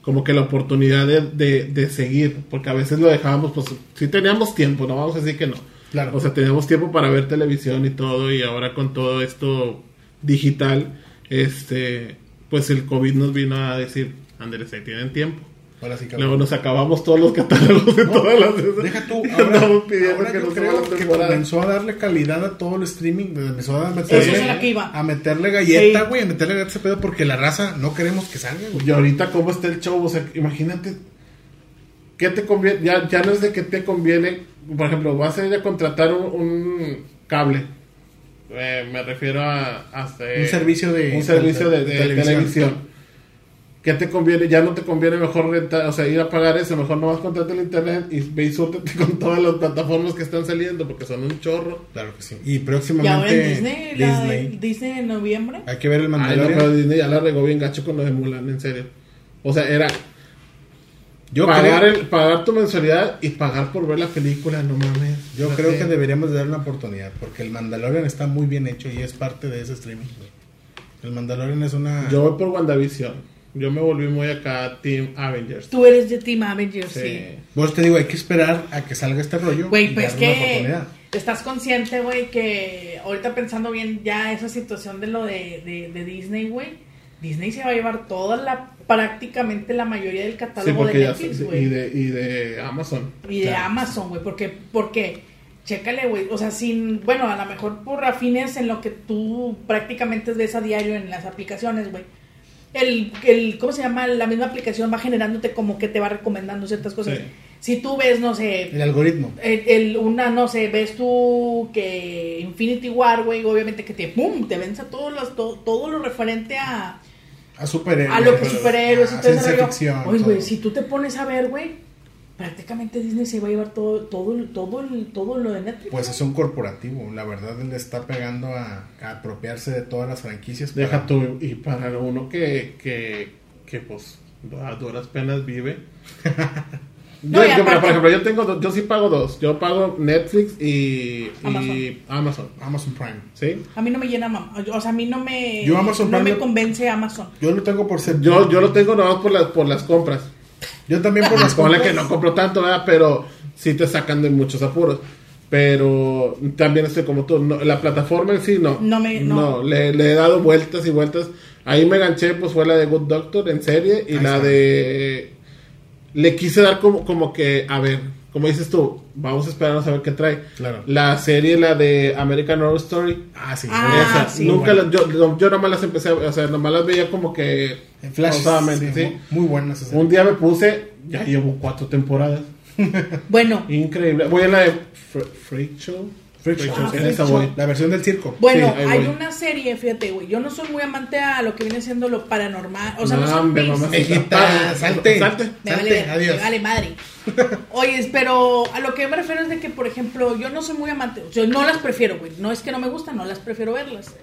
como que la oportunidad de, de, de seguir, porque a veces lo dejábamos, pues sí teníamos tiempo, no vamos a decir que no. Claro. O sea, teníamos tiempo para ver televisión y todo, y ahora con todo esto digital, este, pues el COVID nos vino a decir, Andrés, ahí tienen tiempo. Ahora sí. Luego nos acabamos todos los catálogos de todas las Deja tú, *laughs* ahora, ahora que yo nos creo que comenzó a darle calidad a todo el streaming, empezó a Eso es meterle, a la que iba. a meterle galleta, Sí. güey, a meterle galleta a ese pedo porque la raza no queremos que salga, güey. Y ahorita cómo está el show, o sea, imagínate qué te conviene, ya, ya no es de que te conviene, por ejemplo, vas a ir a contratar un, un cable, Eh, me refiero a, a hacer- Un servicio de- un servicio de, de de televisión. televisión. ¿Qué te conviene? Ya no te conviene mejor rentar, o sea, ir a pagar eso, mejor no vas a contratar el internet y ve y súrtete *laughs* con todas las plataformas que están saliendo, porque son un chorro. Claro que sí. Y Y ahora próximamente en Disney, la Disney. Disney en noviembre. Hay que ver el Ay, no, Mandalorian. pero Disney ya la regó bien gacho con lo de Mulan, en serio. O sea, era yo pagar, creo, el, pagar tu mensualidad y pagar por ver la película, no mames. yo creo que deberíamos de dar una oportunidad porque el Mandalorian está muy bien hecho y es parte de ese streaming. El Mandalorian es una Yo voy por WandaVision. Yo me volví muy acá Team Avengers. Tú eres de Team Avengers, Sí. sí. Vos te digo, hay que esperar a que salga este rollo. Güey, y pues que estás consciente, güey, que ahorita pensando bien ya esa situación de lo de, de, de Disney, güey, Disney se va a llevar toda la, prácticamente la mayoría del catálogo de Netflix, y güey. de, y de Amazon. Y de Amazon, güey, porque, porque, chécale, güey, o sea, sin, bueno, a lo mejor por afines en lo que tú prácticamente ves a diario en las aplicaciones, güey. El, el, ¿cómo se llama? La misma aplicación va generándote como que te va recomendando ciertas cosas. Sí. Si tú ves, no sé, El algoritmo. el, el- una, no sé, ves tú que Infinity War, güey, obviamente que te, ¡pum!, te venza todo, los, todo, todo lo referente a, A superhéroes. a lo que superhéroes y a todo ese ciencia ficción, Oye, güey, si tú te pones a ver, güey, prácticamente Disney se va a llevar todo, todo, el- todo, el- todo lo de Netflix. Pues es un corporativo. La verdad, le está pegando a, a apropiarse de todas las franquicias. Deja para- tú, y para uno que, que, que pues, a duras penas vive. *laughs* No, yo, por ejemplo, yo tengo, dos- yo sí pago dos. Yo pago Netflix y y Amazon. Amazon. Prime. ¿Sí? A mí no me llena, o sea, a mí no me, Yo Amazon no Prime me convence Amazon. Yo lo tengo por ser. Yo, yo lo tengo nomás por las, por las compras. Yo también por *laughs* las Ponle que no compro tanto, ¿verdad? Pero sí te sacan de muchos apuros. Pero también estoy como tú. no, la plataforma en sí no. No me- no. le, le he dado vueltas y vueltas. Ahí me ganché, pues fue la de Good Doctor en serie. Y Ahí la está. de. Le quise dar como, como que, a ver, como dices tú, vamos a esperar a ver qué trae. Claro. La serie, la de American Horror Story. Ah, sí. Ah, esa, sí. nunca Bueno. las- yo, yo, nomás las empecé, a- o sea, nomás las veía como que. En Flash. pausadamente, sí, ¿sí? Muy, muy buenas. esas. Un día me puse, ya llevo cuatro temporadas. Bueno, Increíble. Voy a la de Fre- Freak Show. Freak Freak Show. Show, Ah, en Freak esa Show. voy. La versión del circo. bueno, Sí, hay voy. una serie, fíjate, güey, yo no soy muy amante a lo que viene siendo lo paranormal, o sea, no, No, son hombre, mamá. Salte. Salte. Me Salte, vale, adiós. me vale madre. *laughs* Oye, pero a lo que me refiero es de que, por ejemplo, yo no soy muy amante, o sea, no las prefiero, güey. No es que no me gustan, no las prefiero verlas.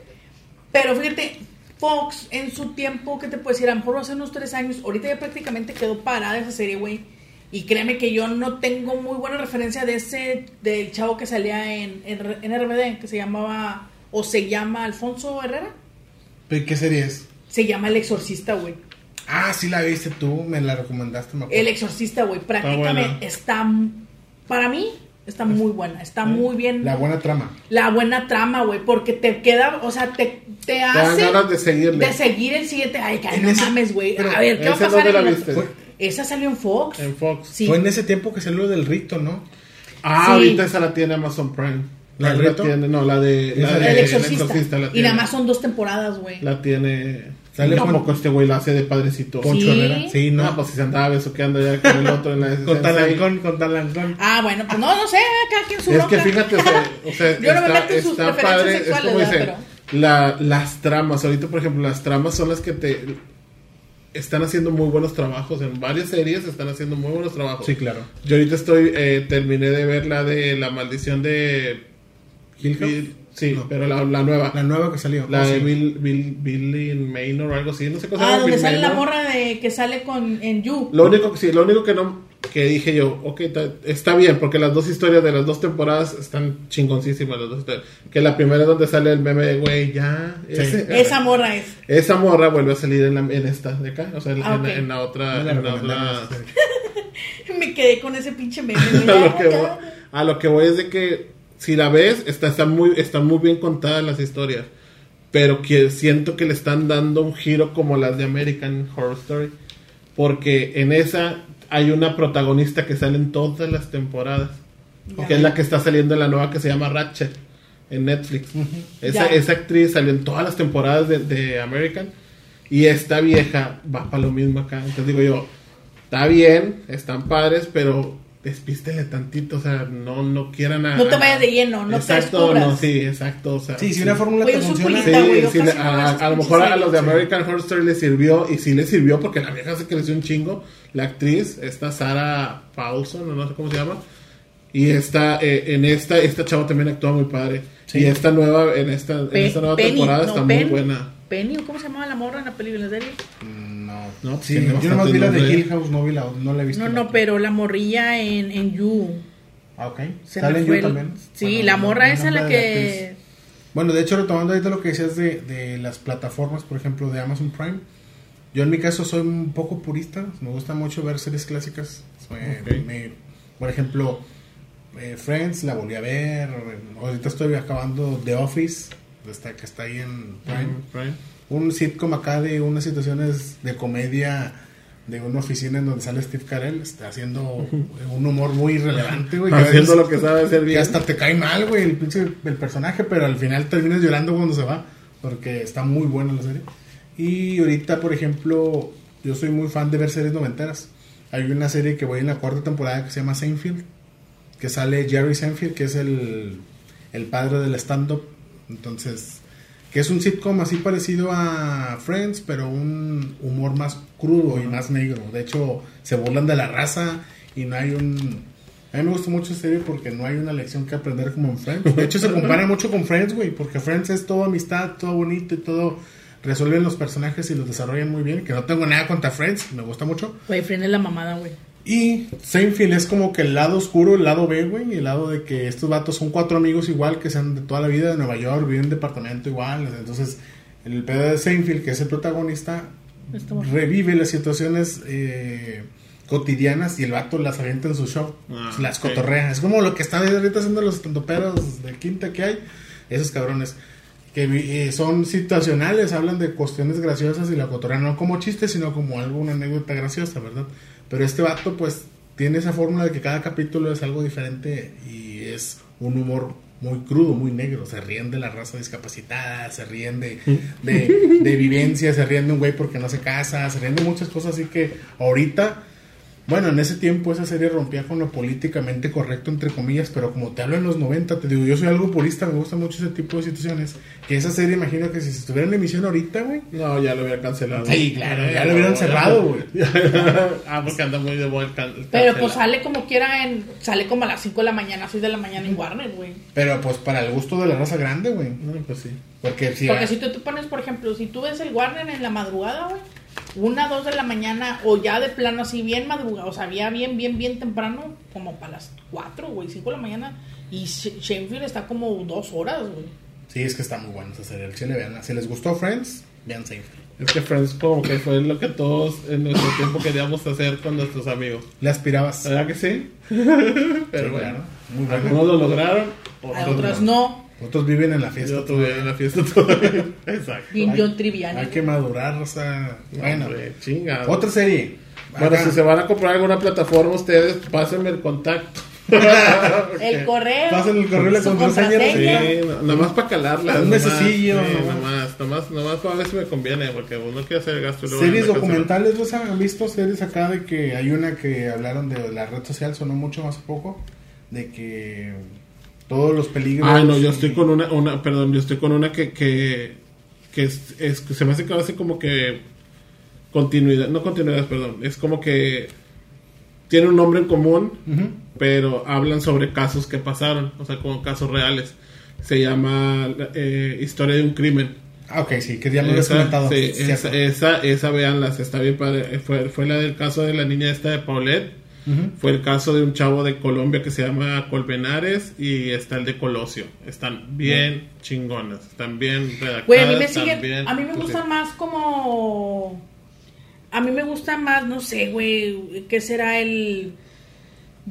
Pero fíjate, Fox en su tiempo, ¿qué te puedo decir? A lo mejor hace unos tres años, ahorita ya prácticamente quedó parada esa serie, güey. Y créeme que yo no tengo muy buena referencia de ese, del chavo que salía en, en, en RBD, que se llamaba, o se llama Alfonso Herrera. ¿Pero ¿Qué serie es? Se llama El Exorcista, güey. Ah, sí la viste tú, me la recomendaste. Me acuerdo. El Exorcista, güey, prácticamente está, para mí, está muy buena, está muy bien. La buena trama. la buena trama, güey, porque te queda, o sea, te, te dan hace ganas de seguirle. de seguir el siguiente. Ay, que no ese- mames, güey. A ver, ¿qué va a ¿esa pasar la viste? Esa salió en Fox. En Fox. Sí. Fue en ese tiempo que salió del rito, ¿no? Ah, Sí. ahorita esa la tiene Amazon Prime. ¿La La, tiene, no, la de, la de de el Exorcista. la y nada más son dos temporadas, güey. La tiene. Sale con- poco este güey la hace de padrecito. Poncho Sí. Herrera. Sí, No, no. pues si se andaba besuqueando ya con el otro en la *laughs* con talancón, con talancón. Ah, bueno, pues no, no sé, cada quien su Es que fíjate, o sea, o *laughs* sea, Yo no me está, meto en sus está preferencias padre, es sexuales, como ¿verdad? dice, la, las tramas, ahorita por ejemplo, las tramas son las que te están haciendo muy buenos trabajos, en varias series están haciendo muy buenos trabajos. Sí, claro. Yo ahorita estoy, eh, terminé de ver la de la maldición de Hill House? Sí, No. pero la, la nueva, La nueva que salió. la Oh, de sí. Bill, Bill, Billy Maynor o algo así, no sé cómo se Ah, donde Bill sale la morra de que sale con en You. Lo único que sí, lo único que no que dije yo, ok, está bien, porque las dos historias de las dos temporadas están chingoncísimas las dos historias. Que la primera es donde sale el meme de, güey, ya. ese- Esa morra es. esa morra vuelve a salir en, la- en esta de acá, o sea, en, Ah, en- ok. en la otra. No la en la recomendamos, otra- sí. *laughs* Me quedé con ese pinche meme. *laughs* a, lo que voy, a lo que voy es de que si la ves, está, está muy, están muy bien contadas las historias. Pero que siento que le están dando un giro como las de American Horror Story. Porque en esa hay una protagonista que sale en todas las temporadas. Ya. Que es la que está saliendo en la nueva que se llama Ratchet en Netflix. esa actriz salió en todas las temporadas de, de American. Y esta vieja va para lo mismo acá. Entonces digo yo, está bien, están padres, pero despístele tantito, o sea, no, no quieran a... No te vayas de lleno, no te exacto, descubras. no, sí, exacto, o sea... Sí, si una fórmula te funciona. Sí, yo sí, le- a, lo mejor a los de. American Horror Story le sirvió y sí le sirvió porque la vieja se creció un chingo. La actriz, esta Sara Paulson, no sé cómo se llama. Y esta, eh, en esta, esta chava también actúa muy padre. Sí. Y esta nueva, en esta, en esta nueva Penny, temporada no, está Pen- muy buena. Penny, ¿o cómo se llamaba la morra en la película, en la serie? Mm, No. No, Sí, tiene yo nomás vi la de Hill House, no vi la, no la he visto. No, no, pero la morrilla en, en You. Ah, ok. Se Sale en fue You el- también. Sí, Bueno, la no- morra no esa la de que... Bueno, de hecho, retomando ahorita lo que decías de, de las plataformas, por ejemplo, de Amazon Prime. Yo en mi caso soy un poco purista. Me gusta mucho ver series clásicas. Me- por ejemplo, eh, Friends la volví a ver. Ahorita estoy acabando The Office, está, que está ahí en Prime. Prime. Un sitcom acá de unas situaciones de comedia de una oficina en donde sale Steve Carell, está haciendo un humor muy relevante, güey. Haciendo lo que sabe hacer bien. hasta te cae mal, güey, el pinche el personaje, pero al final terminas llorando cuando se va, porque está muy buena la serie. Y ahorita, por ejemplo, yo soy muy fan de ver series noventeras. Hay una serie que voy en la cuarta temporada que se llama Seinfeld, que sale Jerry Seinfeld, que es el, el padre del stand-up. Entonces, que es un sitcom así parecido a Friends, pero un humor más crudo y más negro. De hecho, se burlan de la raza y no hay un... A mí me gusta mucho esta serie porque no hay una lección que aprender como en Friends. De hecho, se *laughs* compara mucho con Friends, güey, porque Friends es todo amistad, todo bonito y todo... Resuelven los personajes y los desarrollan muy bien. Que no tengo nada contra Friends, me gusta mucho. Güey, Friend es la mamada, güey. Y Seinfeld es como que el lado oscuro, el lado B, güey, el lado de que estos vatos son cuatro amigos igual, que sean de toda la vida de Nueva York, viven en un departamento igual. Entonces, el pedo de Seinfeld, que es el protagonista, Estamos- revive las situaciones eh, cotidianas y el vato las avienta en su show, Ah, las ok. cotorrea. Es como lo que están ahorita haciendo los estandoperos de quinta que hay, esos cabrones. Que eh, son situacionales, hablan de cuestiones graciosas y la cotorrean no como chiste, sino como algo, una anécdota graciosa, ¿verdad? Pero este vato, pues, tiene esa fórmula de que cada capítulo es algo diferente y es un humor muy crudo, muy negro. Se ríen de la raza discapacitada, se ríen de, de, de vivencia, se ríen de un güey porque no se casa, se ríen de muchas cosas. Así que ahorita, bueno, en ese tiempo esa serie rompía con lo políticamente correcto, entre comillas, pero como te hablo en los 90, te digo, yo soy algo purista, me gusta mucho ese tipo de situaciones. Que esa serie, imagino que si estuviera en emisión ahorita, güey. No, ya lo hubiera cancelado. Sí, claro, ya lo hubieran cerrado, güey. *laughs* ah, porque anda muy de vuelta. Pero pues sale como quiera en... Sale como a las 5 de la mañana, 6 de la mañana en Warner, güey. Pero pues para el gusto de la raza grande, güey. No, pues sí. Porque si Porque si tú te pones, por ejemplo, si tú ves el Warner en la madrugada, güey, una, dos de la mañana, o ya de plano así bien madrugada, o sea, ya bien, bien, bien temprano, como para las 4, güey, 5 de la mañana, y Sh- Shenfield está como dos horas, güey. Sí, es que está muy bueno esa serie. El chile, vean. Si les gustó Friends, vean Seinfeld. Es que Friends como que fue lo que todos en nuestro tiempo queríamos hacer con nuestros amigos. ¿Le aspirabas? ¿Verdad que sí? Sí, Pero bueno, claro. Muy bueno. algunos lo lograron. Otros otras no. Otros viven en la fiesta. Yo tuve en la fiesta todavía. *laughs* Exacto. Bien Hay- John Triviani. Hay que madurar, o sea. Bueno. Hombre, chinga. Otra serie. Bueno, Acá. si se van a comprar alguna plataforma, ustedes pásenme el contacto. *laughs* El correo. Pasen el correo y la contraseña. Sí, no- nomás para calarla. Un mesecillo, Sí, nomás. nomás, nomás, para ver si me conviene, porque uno quiere hacer gasto. y luego Series documentales, ¿los han visto? Series acá de que hay una que hablaron de la red social, sonó mucho hace poco, de que todos los peligros... Ay, no, yo estoy con una, una perdón, yo estoy con una que, que, que es, es- se me hace que hace como que continuidad, no continuidad, perdón, es como que tiene un nombre en común, Ujú. pero hablan sobre casos que pasaron, o sea, como casos reales. Se llama eh, Historia de un crimen. Ah, ok, sí, que ya me habías Esa, comentado. sí, esa, esa, esa, véanlas, está bien padre. Fue, fue la del caso de la niña esta de Paulette, Fue el caso de un chavo de Colombia que se llama Colmenares y está el de Colosio. Están bien chingonas, están bien redactadas. Güey, a mí me siguen, bien- a mí me gustan más como, a mí me gusta más, no sé, güey, ¿qué será el?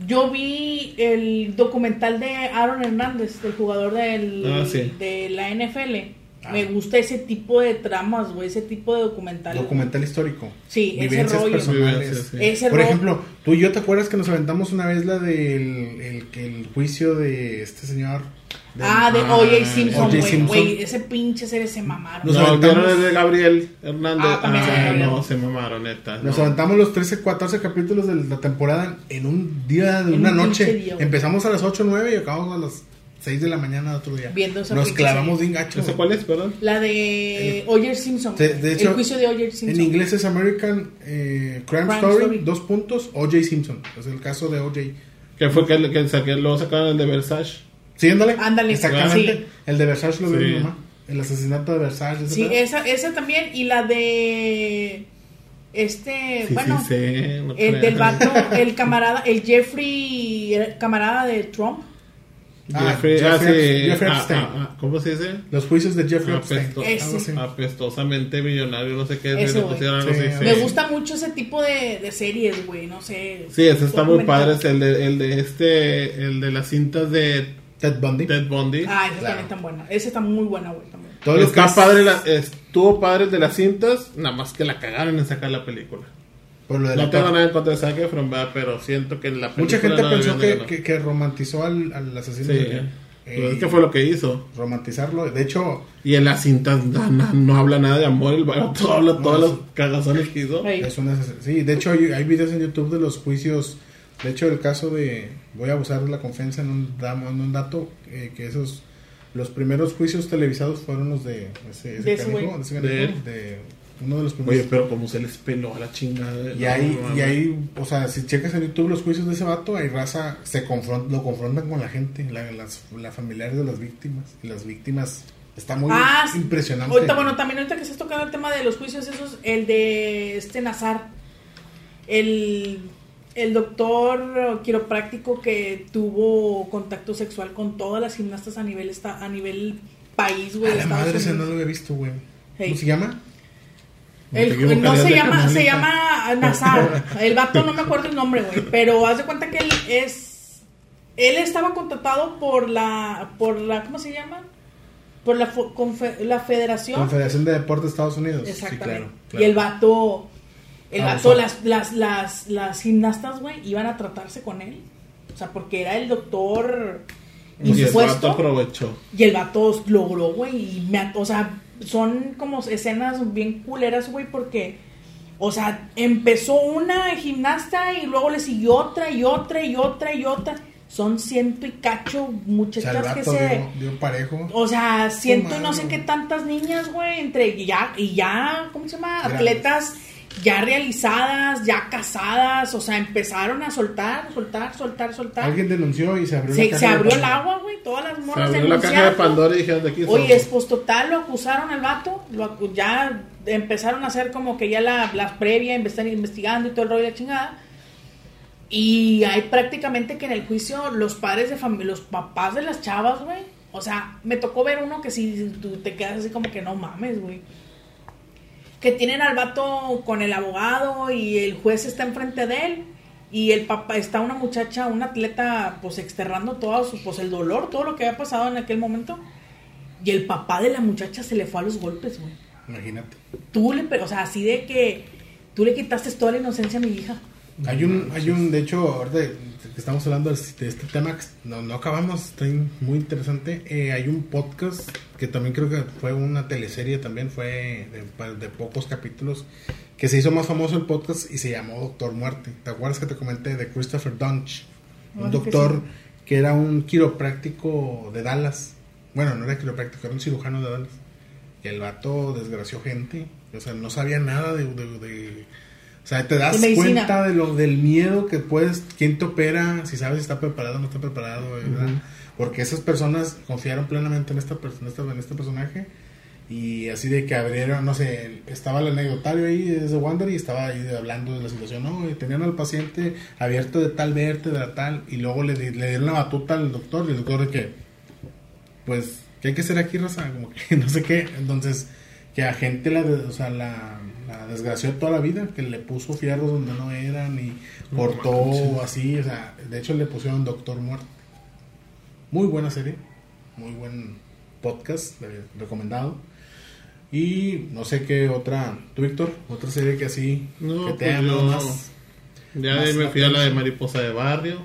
Yo vi el documental de Aaron Hernández, del jugador del, Ah, sí. de la NFL. Ah. Me gusta ese tipo de tramas, güey, ese tipo de documentales. Documental histórico. Sí, ese rollo. personales. Sí. Ese Por ejemplo, tú y yo te acuerdas que nos aventamos una vez la del el, que el juicio de este señor. del- Ah, de Ah, O.J. Simpson, O.J. güey. Simpson. Güey, ese pinche serie se mamaron. Nos No, aventamos- de Gabriel Hernández. Ah, también Ah, se no, se mamaron, neta. Nos no. aventamos los 13, 14 capítulos de la temporada en un día de En una un noche. día. Empezamos a las 8 o 9 y acabamos a las 6 de la mañana de otro día. Viendo esa Nos clavamos serie. bien gacho. ¿Ese cuál es, perdón? La de O.J. Simpson. De- de hecho, el juicio de O.J. Simpson. En inglés es American eh, Crime, Crime Story, Story. dos puntos, O.J. Simpson. Es el caso de O.J. Que fue que, que, saqué- luego sacaron el de Versace. Sí, ándale. Ándale, Exactamente. sí. El de Versace lo vio Sí. mi mamá. El asesinato de Versace. Sí, pedo. esa, esa también. Y la de. Este. Sí, bueno. sí, sí, no el del vato. El camarada. El Jeffrey. el camarada de Trump. Ah, Jeffrey, ah, Jeffrey- Epstein. ah, ah, ¿Cómo se dice? Los juicios de Jeffrey Epstein. Apestosamente millonario, no sé qué. Güey. pusieron algo Sí, así, sí. Me gusta mucho ese tipo de, de series, güey. No sé. Sí, ese está muy padre. Es el de, el de este, el de las cintas de Ted Bundy. Ted Bundy. Ah, esa Claro. también está buena. Esa está muy buena, güey. También. Todo lo que está es- padre, la- estuvo padre el de las cintas, nada más que la cagaron en sacar la película. Por lo de No la tengo nada en contra de Zac Efron, ¿verdad? pero siento que en la película Mucha gente no pensó de que, que, que romantizó al, al asesino. Sí, pues Eh, es que fue lo que hizo. Romantizarlo. De hecho, Y en las cintas no, no- no habla nada de amor, el vato habla todos los cagazones que hizo. Ey. es una Sí, de hecho hay, hay videos en YouTube de los juicios. De hecho, el caso de. Voy a abusar de la confianza en un, en un dato. eh, que esos. Los primeros juicios televisados fueron los de ese, ese De ese canijo, de ese De canijo, él. de uno de los primeros. Oye, pero como se les peló a la chingada. Y no, ahí, no, y ahí, o sea, si checas en YouTube los juicios de ese vato, hay raza, se confront, lo confrontan con la gente, la, las, la familiares de las víctimas. Y las víctimas, está muy Ah, impresionante. Ahorita, bueno, también ahorita que estás tocando el tema de los juicios, esos, el de este Nazar, el, el doctor quiropráctico que tuvo contacto sexual con todas las gimnastas a nivel esta, a nivel país, güey. A la Estados madre ese no lo había visto, güey. Hey. ¿Cómo se llama? El- No se llama, se llama Nazar. El vato no me acuerdo el nombre, güey. Pero haz de cuenta que él es. Él estaba contratado por la. por la. ¿Cómo se llama? Por la, confe- la federación. Confederación de Deportes de Estados Unidos. Exactamente. Sí, claro, claro. Y el vato. El Ah, vato, o sea. las, las, las, las gimnastas, güey, iban a tratarse con él. O sea, porque era el doctor Y el vato aprovechó. Y el vato logró, güey. Y me, o sea, son como escenas bien culeras, güey, porque, o sea, empezó una gimnasta y luego le siguió otra y otra y otra y otra. Son ciento y cacho O sea, el muchachas que se. dio, dio parejo. O sea, ciento y no sé qué tantas niñas, güey, entre ya, y ya, ¿cómo se llama? Grandes. Atletas ya realizadas, ya casadas, o sea, empezaron a soltar, soltar, soltar, soltar. Alguien denunció y se abrió Se, la se caja de abrió el agua, güey, todas las Se morras abrió la caja de. Pandora y dijeron de aquí Oye, somos. es pues total, lo acusaron al vato, lo acu- ya empezaron a hacer como que ya la, las previas, están investigando y todo el rollo de la chingada. Y hay prácticamente que en el juicio los padres de familia, los papás de las chavas, güey. O sea, me tocó ver uno que si tú te quedas así como que no mames, güey. Que tienen al vato con el abogado y el juez está enfrente de él. Y el papá, está una muchacha, una atleta, pues externando todo su, pues el dolor, todo lo que había pasado en aquel momento. Y el papá de la muchacha se le fue a los golpes, güey. Imagínate. Tú le, pe- o sea, así de que tú le quitaste toda la inocencia a mi hija. Hay un, hay un, de hecho, ahorita estamos hablando de de este tema, que no, no acabamos, está muy interesante. Eh, hay un podcast que también creo que fue una teleserie, también fue de, de pocos capítulos, que se hizo más famoso el podcast y se llamó Doctor Muerte. ¿Te acuerdas que te comenté de Christopher Dunch? Un Ah, que doctor sí. que era un quiropráctico de Dallas. Bueno, no era quiropráctico, era un cirujano de Dallas. Y el vato desgració gente. O sea, no sabía nada de... de- de- o sea, te das De cuenta de lo del miedo que puedes... ¿Quién te opera? Si sabes si está preparado o no está preparado, ¿verdad? Porque esas personas confiaron plenamente en esta persona, en este personaje. Y así de que abrieron, no sé, estaba el anecdotario ahí desde Wander y estaba ahí hablando de la situación. No, y tenían al paciente abierto de tal vértebra, tal. Y luego le, le dieron la batuta al doctor. Y el doctor de que, pues, ¿qué hay que hacer aquí, Rosa? Como que *laughs* no sé qué. Entonces, que a gente la, de- o sea, la desgració toda la vida, que le puso fierros donde no eran y cortó así, o sea, de hecho le pusieron Doctor Muerte. Muy buena serie, muy buen podcast, eh, recomendado. Y no sé qué otra, tú Víctor, otra serie que así, No, que te pues haya yo- más. Ya Más me fui a la de. Mariposa de Barrio.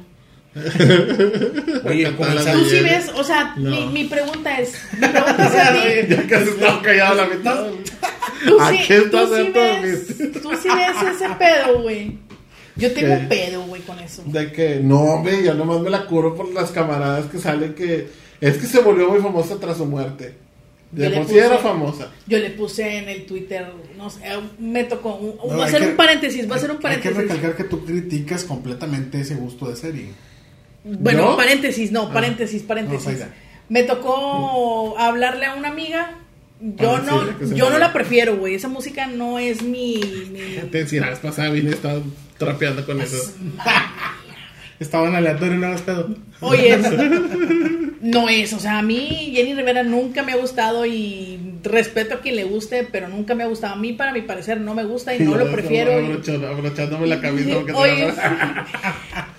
*laughs* Oye, Tú sí ves, o sea, No. mi, mi pregunta es, mi pregunta es a ti, ya casi estaba callado a la mitad. *laughs* tú ¿A sí, qué tú estás sí harto, ves, tú sí ves ese pedo, güey. Yo tengo ¿Qué? un pedo, güey, con eso. De que no, hombre, yo nomás me la curo por las camaradas que salen que. Es que se volvió muy famosa tras su muerte. De Yo le por sí puse- era famosa. Yo le puse en el Twitter, no sé, me tocó, un- No, va a hay ser que- un paréntesis, va a ser un Hay paréntesis. que recalcar que tú criticas completamente ese gusto de serie. Bueno, ¿Yo? paréntesis, no, Ah. paréntesis, No, paréntesis. Me tocó hablarle a una amiga. Yo Ah, sí, no, yo no la prefiero, güey. Esa música no es mi, mi- decía, la vez pasada vine estaba trapeando con eso. *laughs* Estaba en aleatorio, no pedo. Oye, *laughs* no es, o sea, a mí Jenny Rivera nunca me ha gustado y respeto a quien le guste, pero nunca me ha gustado. A mí, para mi parecer, no me gusta y no lo prefiero. Abrochándome la camisa *laughs* Oye,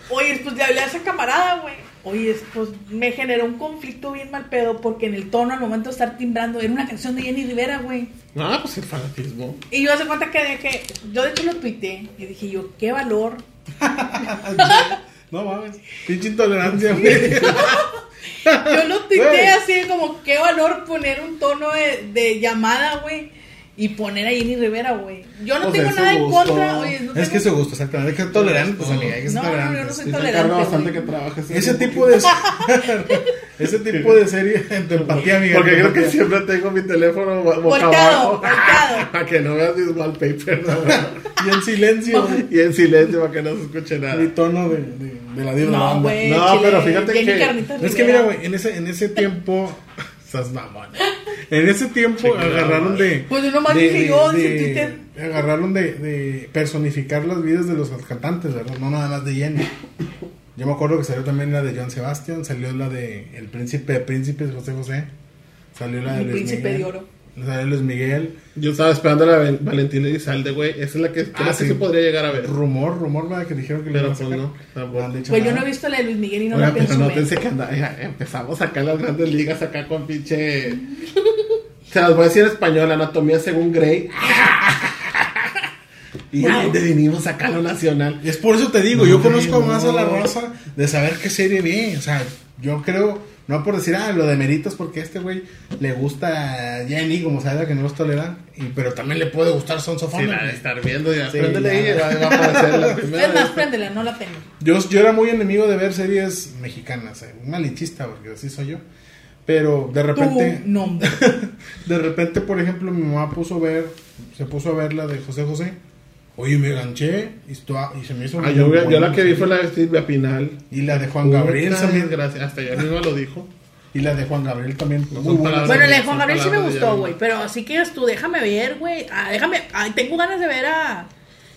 oye, pues le hablé a esa camarada, güey. Oye, pues me generó un conflicto bien mal pedo porque en el tono al momento de estar timbrando era una canción de Jenny Rivera, güey. Ah, pues el fanatismo. Y yo hace cuenta que, que yo de hecho lo tuiteé y dije yo, qué valor. *laughs* No mames, pinche intolerancia, güey. *laughs* Yo lo tuiteé Güey. así como, qué valor poner un tono de, de llamada, güey. Y poner a Jenny Rivera, güey. Yo no Pues tengo su nada en gusto. contra. Oye, no Es tengo- que se gusta, exactamente. Hay que ser tolerantes, amiga. Hay que ser No, no, yo no soy Sí, tolerante, encargo bastante que trabajes. Ese tipo de *laughs* ese tipo de serie en tu empatía, amiga. Porque creo que siempre tengo mi teléfono bo- boca abajo. *laughs* Para que no veas mis wallpapers. *laughs* y en silencio, y en silencio para que no se escuche nada. mi tono de, de, de la diva de No, güey. No, chile, pero fíjate que- Es que mira, güey, en ese, en ese tiempo. Estás mamón. En ese tiempo agarraron de. Pues yo nomás de- dije de- yo, de- en Twitter. Agarraron de, de personificar las vidas de los cantantes, ¿verdad? No nada más de Jenny. Yo me acuerdo que salió también la de Joan Sebastián, salió la de El Príncipe de Príncipes, José José. Salió la de Luis príncipe Miguel. de oro. Salió Luis Miguel. Yo estaba esperando a la Val- Valentina Elizalde, güey. Esa es la que Ah, que sí. se podría llegar a ver. Rumor, rumor, ¿verdad? Que dijeron que Pero iban a pues sacar. no, tampoco. han dicho Pues yo no he visto la de Luis Miguel y no Oiga, la pienso pero no pensé que anda, ya, empezamos acá en las grandes ligas acá con pinche. *laughs* Se las voy a decir en español, anatomía según Grey. *laughs* y dónde vinimos acá a lo nacional. Y es por eso te digo, No, yo conozco no. más a la raza de saber qué serie ve. O sea, yo creo, no por decir, ah, lo de meritos, porque a este güey le gusta Jenny, como sabe que no los tolera, y, pero también le puede gustar Sons of Sí, Honor. la de estar viendo, ya. Sí, Préndele va, va a aparecer la *laughs* primera. Es más, préndela, no la tengo. Yo, yo era muy enemigo de ver series mexicanas, eh, un malinchista, porque así soy yo. Pero de repente, nombre. *laughs* de repente, por ejemplo, mi mamá puso ver, se puso a ver la de José José. Oye, me ganché y, esto- y se me hizo Ah, muy yo, yo buena. la que vi fue la de Silvia Pinal. Y la de Juan Gabriel también. desgracia, hasta ella misma lo dijo. Y la de Juan Gabriel también. No muy son buena. palabras Bueno, la de Juan Gabriel sí me gustó, güey. Pero así que tú, déjame ver, güey. Ah, déjame. Ay, tengo ganas de ver a.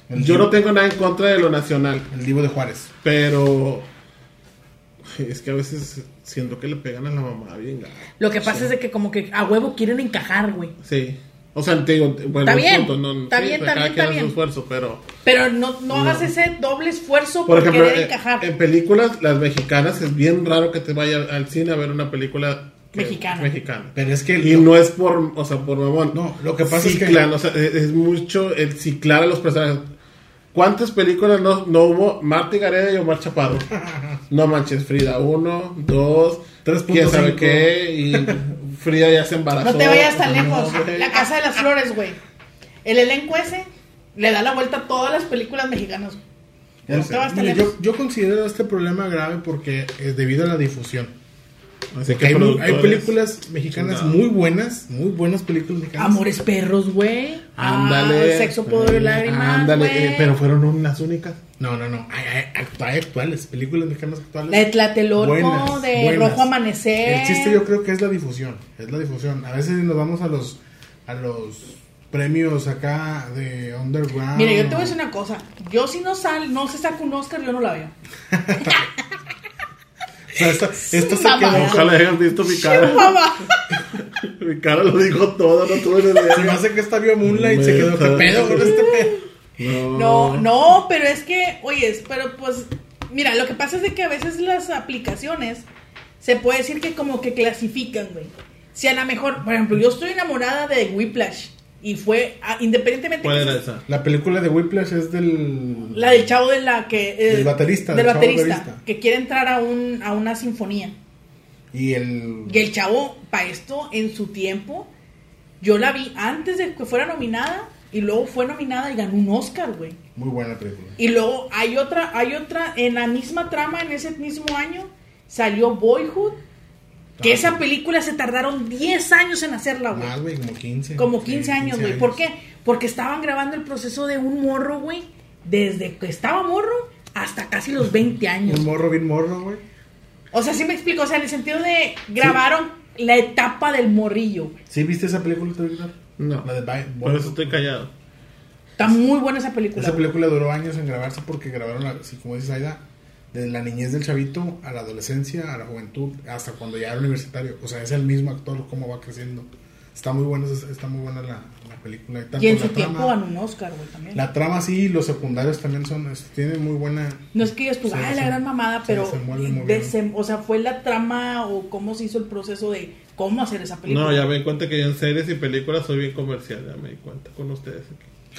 El Yo Divo- no tengo nada en contra de lo nacional, El Divo de Juárez. pero *laughs* es que a veces siento que le pegan a la mamá bien. Lo que pasa es de que como que a huevo quieren encajar, güey. Sí. O sea, te digo, bueno, Está bien, punto, no, está sí, bien, está bien, está bien. esfuerzo, pero Pero no, no hagas ese doble esfuerzo por por, ejemplo, querer eh, encajar. en películas las mexicanas es bien raro que te vaya al cine a ver una película Mexicana. mexicana. Pero es que. Y no es por, o sea, por mamón. No, lo que pasa es que- Ciclan, o sea, es, es mucho el ciclar a los personajes. ¿Cuántas películas no, no hubo? Marta Gareda y Omar Chaparro. *laughs* No manches, Frida 1, 2, 3.5. quién sabe qué, y Frida ya se embarazó. No te vayas tan No, lejos. La Casa de las Flores, güey. El elenco ese le da la vuelta a todas las películas mexicanas. Ya No sé. te vas tan Mira, lejos. yo, yo considero este problema grave porque es debido a la difusión. Así Que hay, películas mexicanas No. muy buenas, muy buenas películas mexicanas. Amores perros, güey. Ándale. Ah, sexo, poder y lágrimas. Ándale, eh, pero fueron unas únicas. No, no, no. Hay, hay, actu- hay actuales, películas mexicanas actuales. La de Tlatelolco, Buenas, de buenas. Rojo Amanecer. El chiste yo creo que es la difusión. Es la difusión. A veces nos vamos a los a los premios acá de underground. Mire, yo te voy a decir una cosa. Yo si no sal, no se saca un Oscar, yo no la veo. *laughs* O sea, esta, esta se quedó. Ojalá hayan visto mi cara. *laughs* Mi cara lo dijo todo, no tuve ni Se me idea. hace que esta vio Moonlight y se quedó. ¿Qué pedo con este pedo? No, no, pero es que, oye, pero pues, mira, lo que pasa es de que a veces las aplicaciones se puede decir que como que clasifican, güey. Si a lo mejor, por ejemplo, yo estoy enamorada de Whiplash y fue, ah, independientemente ¿Cuál que era esa? La película de Whiplash es del. la del chavo de la que eh, Del baterista, del baterista, baterista. que quiere entrar a un a una sinfonía. Y el. Y el chavo, para esto, en su tiempo, yo la vi antes de que fuera nominada y luego fue nominada y ganó un Oscar, güey. Muy buena película. Y luego hay otra, hay otra, en la misma trama, en ese mismo año, salió Boyhood, que Ah, esa película se tardaron 10 años en hacerla, güey. Más, güey, como 15. Como Sí, 15 años, güey. ¿Por qué? Porque estaban grabando el proceso de un morro, güey, desde que estaba morro hasta casi los 20 años. Un morro bien morro, güey. O sea, sí me explico, o sea, en el sentido de grabaron la etapa del morrillo. ¿Sí viste esa película, Víctor? No. La de Bi- Por eso estoy callado. Está muy buena esa película. Esa güey. película duró años en grabarse porque grabaron, la- así como dices Aida, desde la niñez del chavito a la adolescencia, a la juventud, hasta cuando ya era universitario. O sea, es el mismo actor, cómo va creciendo. Está muy buena, está muy buena la, la película. tanto Y en la su trama- tiempo ganó un Oscar, güey, también. La trama sí, los secundarios también son, es- tienen muy buena... No es que ellos pues, Se ay, la gran mamada, se pero bien. desem- o sea, fue la trama o cómo se hizo el proceso de cómo hacer esa película. No, ya me di cuenta que yo en series y películas soy bien comercial, ya me di cuenta con ustedes.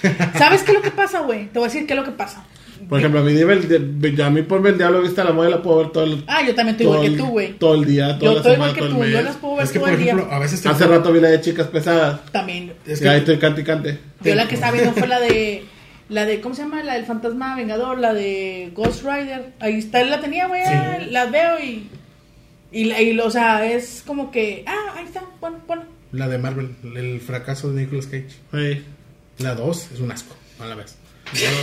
*laughs* ¿Sabes qué es lo que pasa, güey? Te voy a decir qué es lo que pasa. Por ejemplo, a mí, a mí por el diablo viste a la moda la puedo ver todo el, Ah, yo también estoy igual que tú, güey. todo el día, toda Yo la estoy semana, igual que todo el tú, yo mes. las puedo ver Es que, todo por el día. a veces. Hace rato vi la de chicas pesadas. También. Es y ahí que, estoy cante y cante. Yo la que estaba viendo fue la de la de ¿cómo se llama? La del fantasma vengador, la de Ghost Rider. Ahí está, la tenía, güey, Sí. la veo y y, la- y, o sea, es como que, ah, ahí está, bueno, bueno. la de Marvel, el fracaso de Nicolas Cage. La 2 es un asco, a la vez.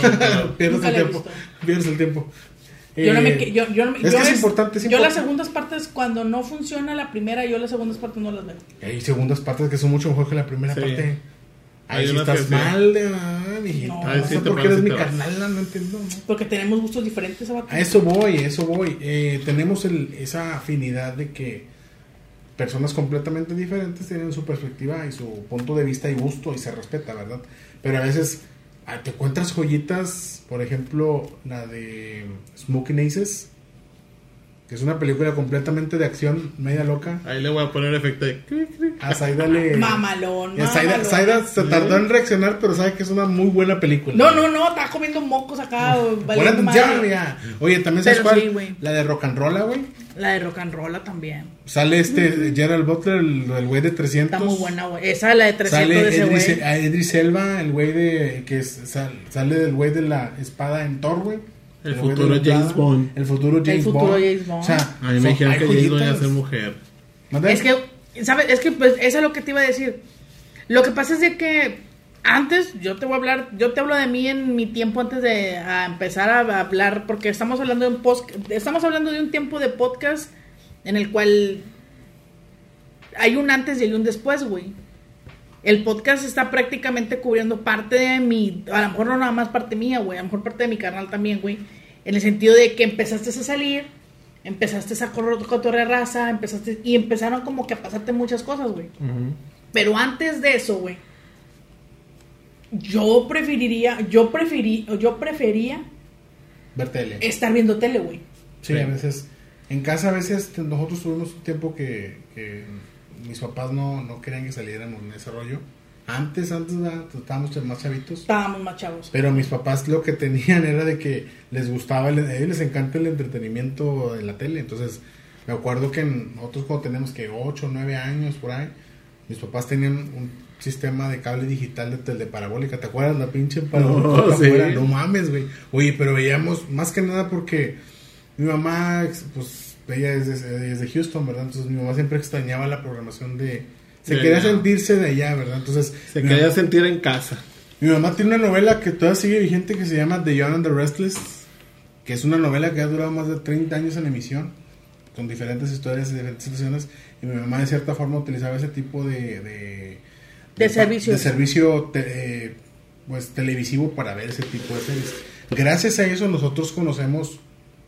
No, no. *laughs* Pierdes el tiempo. Pierdes el tiempo. Yo no me yo, yo, no me- es yo que es importante, es Yo importante. las segundas partes cuando no funciona la primera, yo las segundas partes no las veo. Hay segundas partes que son mucho mejor que la primera Sí. parte. Ahí sí estás que mal de ah, mijito. No. No, sé por qué eres mi carnal, no entiendo. ¿no? Porque tenemos gustos diferentes, vato. A eso voy, a eso voy. Eh, tenemos el- esa afinidad de que personas completamente diferentes tienen su perspectiva y su punto de vista y gusto y se respeta, ¿verdad? Pero a veces ah, te encuentras joyitas, por ejemplo, la de Smoking Aces, que es una película completamente de acción, media loca. Ahí le voy a poner efecto de. A Zaida le... Mamalón, Zaida, mamalón. Zaida se tardó en reaccionar, pero sabe que es una muy buena película. No, no, no, estaba comiendo mocos acá. Buena atención, ya. Oye, también sabes Pero cuál? sí, la de Rock and Roll, güey. La de rock and roll también. Sale este Gerald Butler, el güey de 300. Está muy buena, güey. Esa la de 300 Sale de ese Idris, güey. a Idris Elba, el güey de. que es- sal- sale del güey de la espada en Thor, güey. El futuro James. Bond. El futuro James futuro Bond. James Bond. O sea, A mí me dijeron que James iba a ser mujer. Es que, ¿sabes? Es que, pues, eso es lo que te iba a decir. Lo que pasa es de que antes, yo te voy a hablar, yo te hablo de mí en mi tiempo antes de a empezar a hablar, porque estamos hablando de un post, estamos hablando de un tiempo de podcast en el cual hay un antes y hay un después, güey. El podcast está prácticamente cubriendo parte de mi, a lo mejor no nada más parte mía, güey, a lo mejor parte de mi canal también, güey. En el sentido de que empezaste a salir, empezaste a correr cotorrear raza, empezaste, y empezaron como que a pasarte muchas cosas, güey. Pero antes de eso, güey, yo preferiría, yo preferí, yo prefería Ver tele. estar viendo tele, güey. Sí, a veces. En casa, a veces nosotros tuvimos un tiempo que, que mis papás no, no querían que saliéramos en ese rollo. Antes, antes, ¿verdad? estábamos más chavitos. Estábamos más chavos. Pero mis papás lo que tenían era de que les gustaba, el- a ellos les encanta el entretenimiento de la tele. Entonces, me acuerdo que nosotros cuando teníamos que 8 o 9 años por ahí, mis papás tenían un sistema de cable digital de teleparabólica. ¿Te acuerdas la pinche *laughs* parabólica? No, sí. No mames, güey. Oye, pero veíamos más que nada porque mi mamá, pues, ella es de, es de Houston, ¿verdad? Entonces mi mamá siempre extrañaba la programación de... Se De quería allá. sentirse de allá, ¿verdad? Entonces... Se quería mamá- sentir en casa. mi mamá tiene una novela que todavía sigue vigente que se llama The Young and the Restless, que es una novela que ha durado más de 30 años en emisión, con diferentes historias y diferentes situaciones. Y mi mamá de cierta forma utilizaba ese tipo de, de, De servicio. de servicio te- eh, pues televisivo para ver ese tipo de series. Gracias a eso nosotros conocemos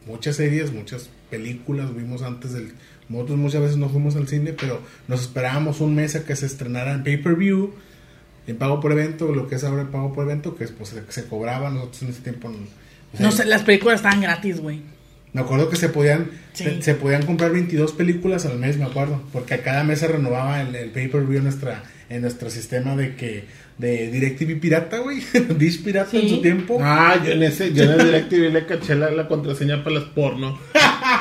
muchas series, muchas películas, vimos antes del nosotros muchas veces no fuimos al cine, pero nos esperábamos un mes a que se estrenara en pay-per-view, en pago por evento, lo que es ahora el pago por evento, que pues, se, se cobraba nosotros en ese tiempo. o sea, No sé, las películas estaban gratis, güey. Me acuerdo que se podían Sí. se, se podían comprar 22 películas al mes, me acuerdo, porque a cada mes se renovaba el, el pay-per-view en nuestra en nuestro sistema de que de DirecTV pirata, güey, *laughs* Dish pirata en su tiempo. Ah, yo en ese, yo en el *laughs* DirecTV le caché la, la contraseña para las porno.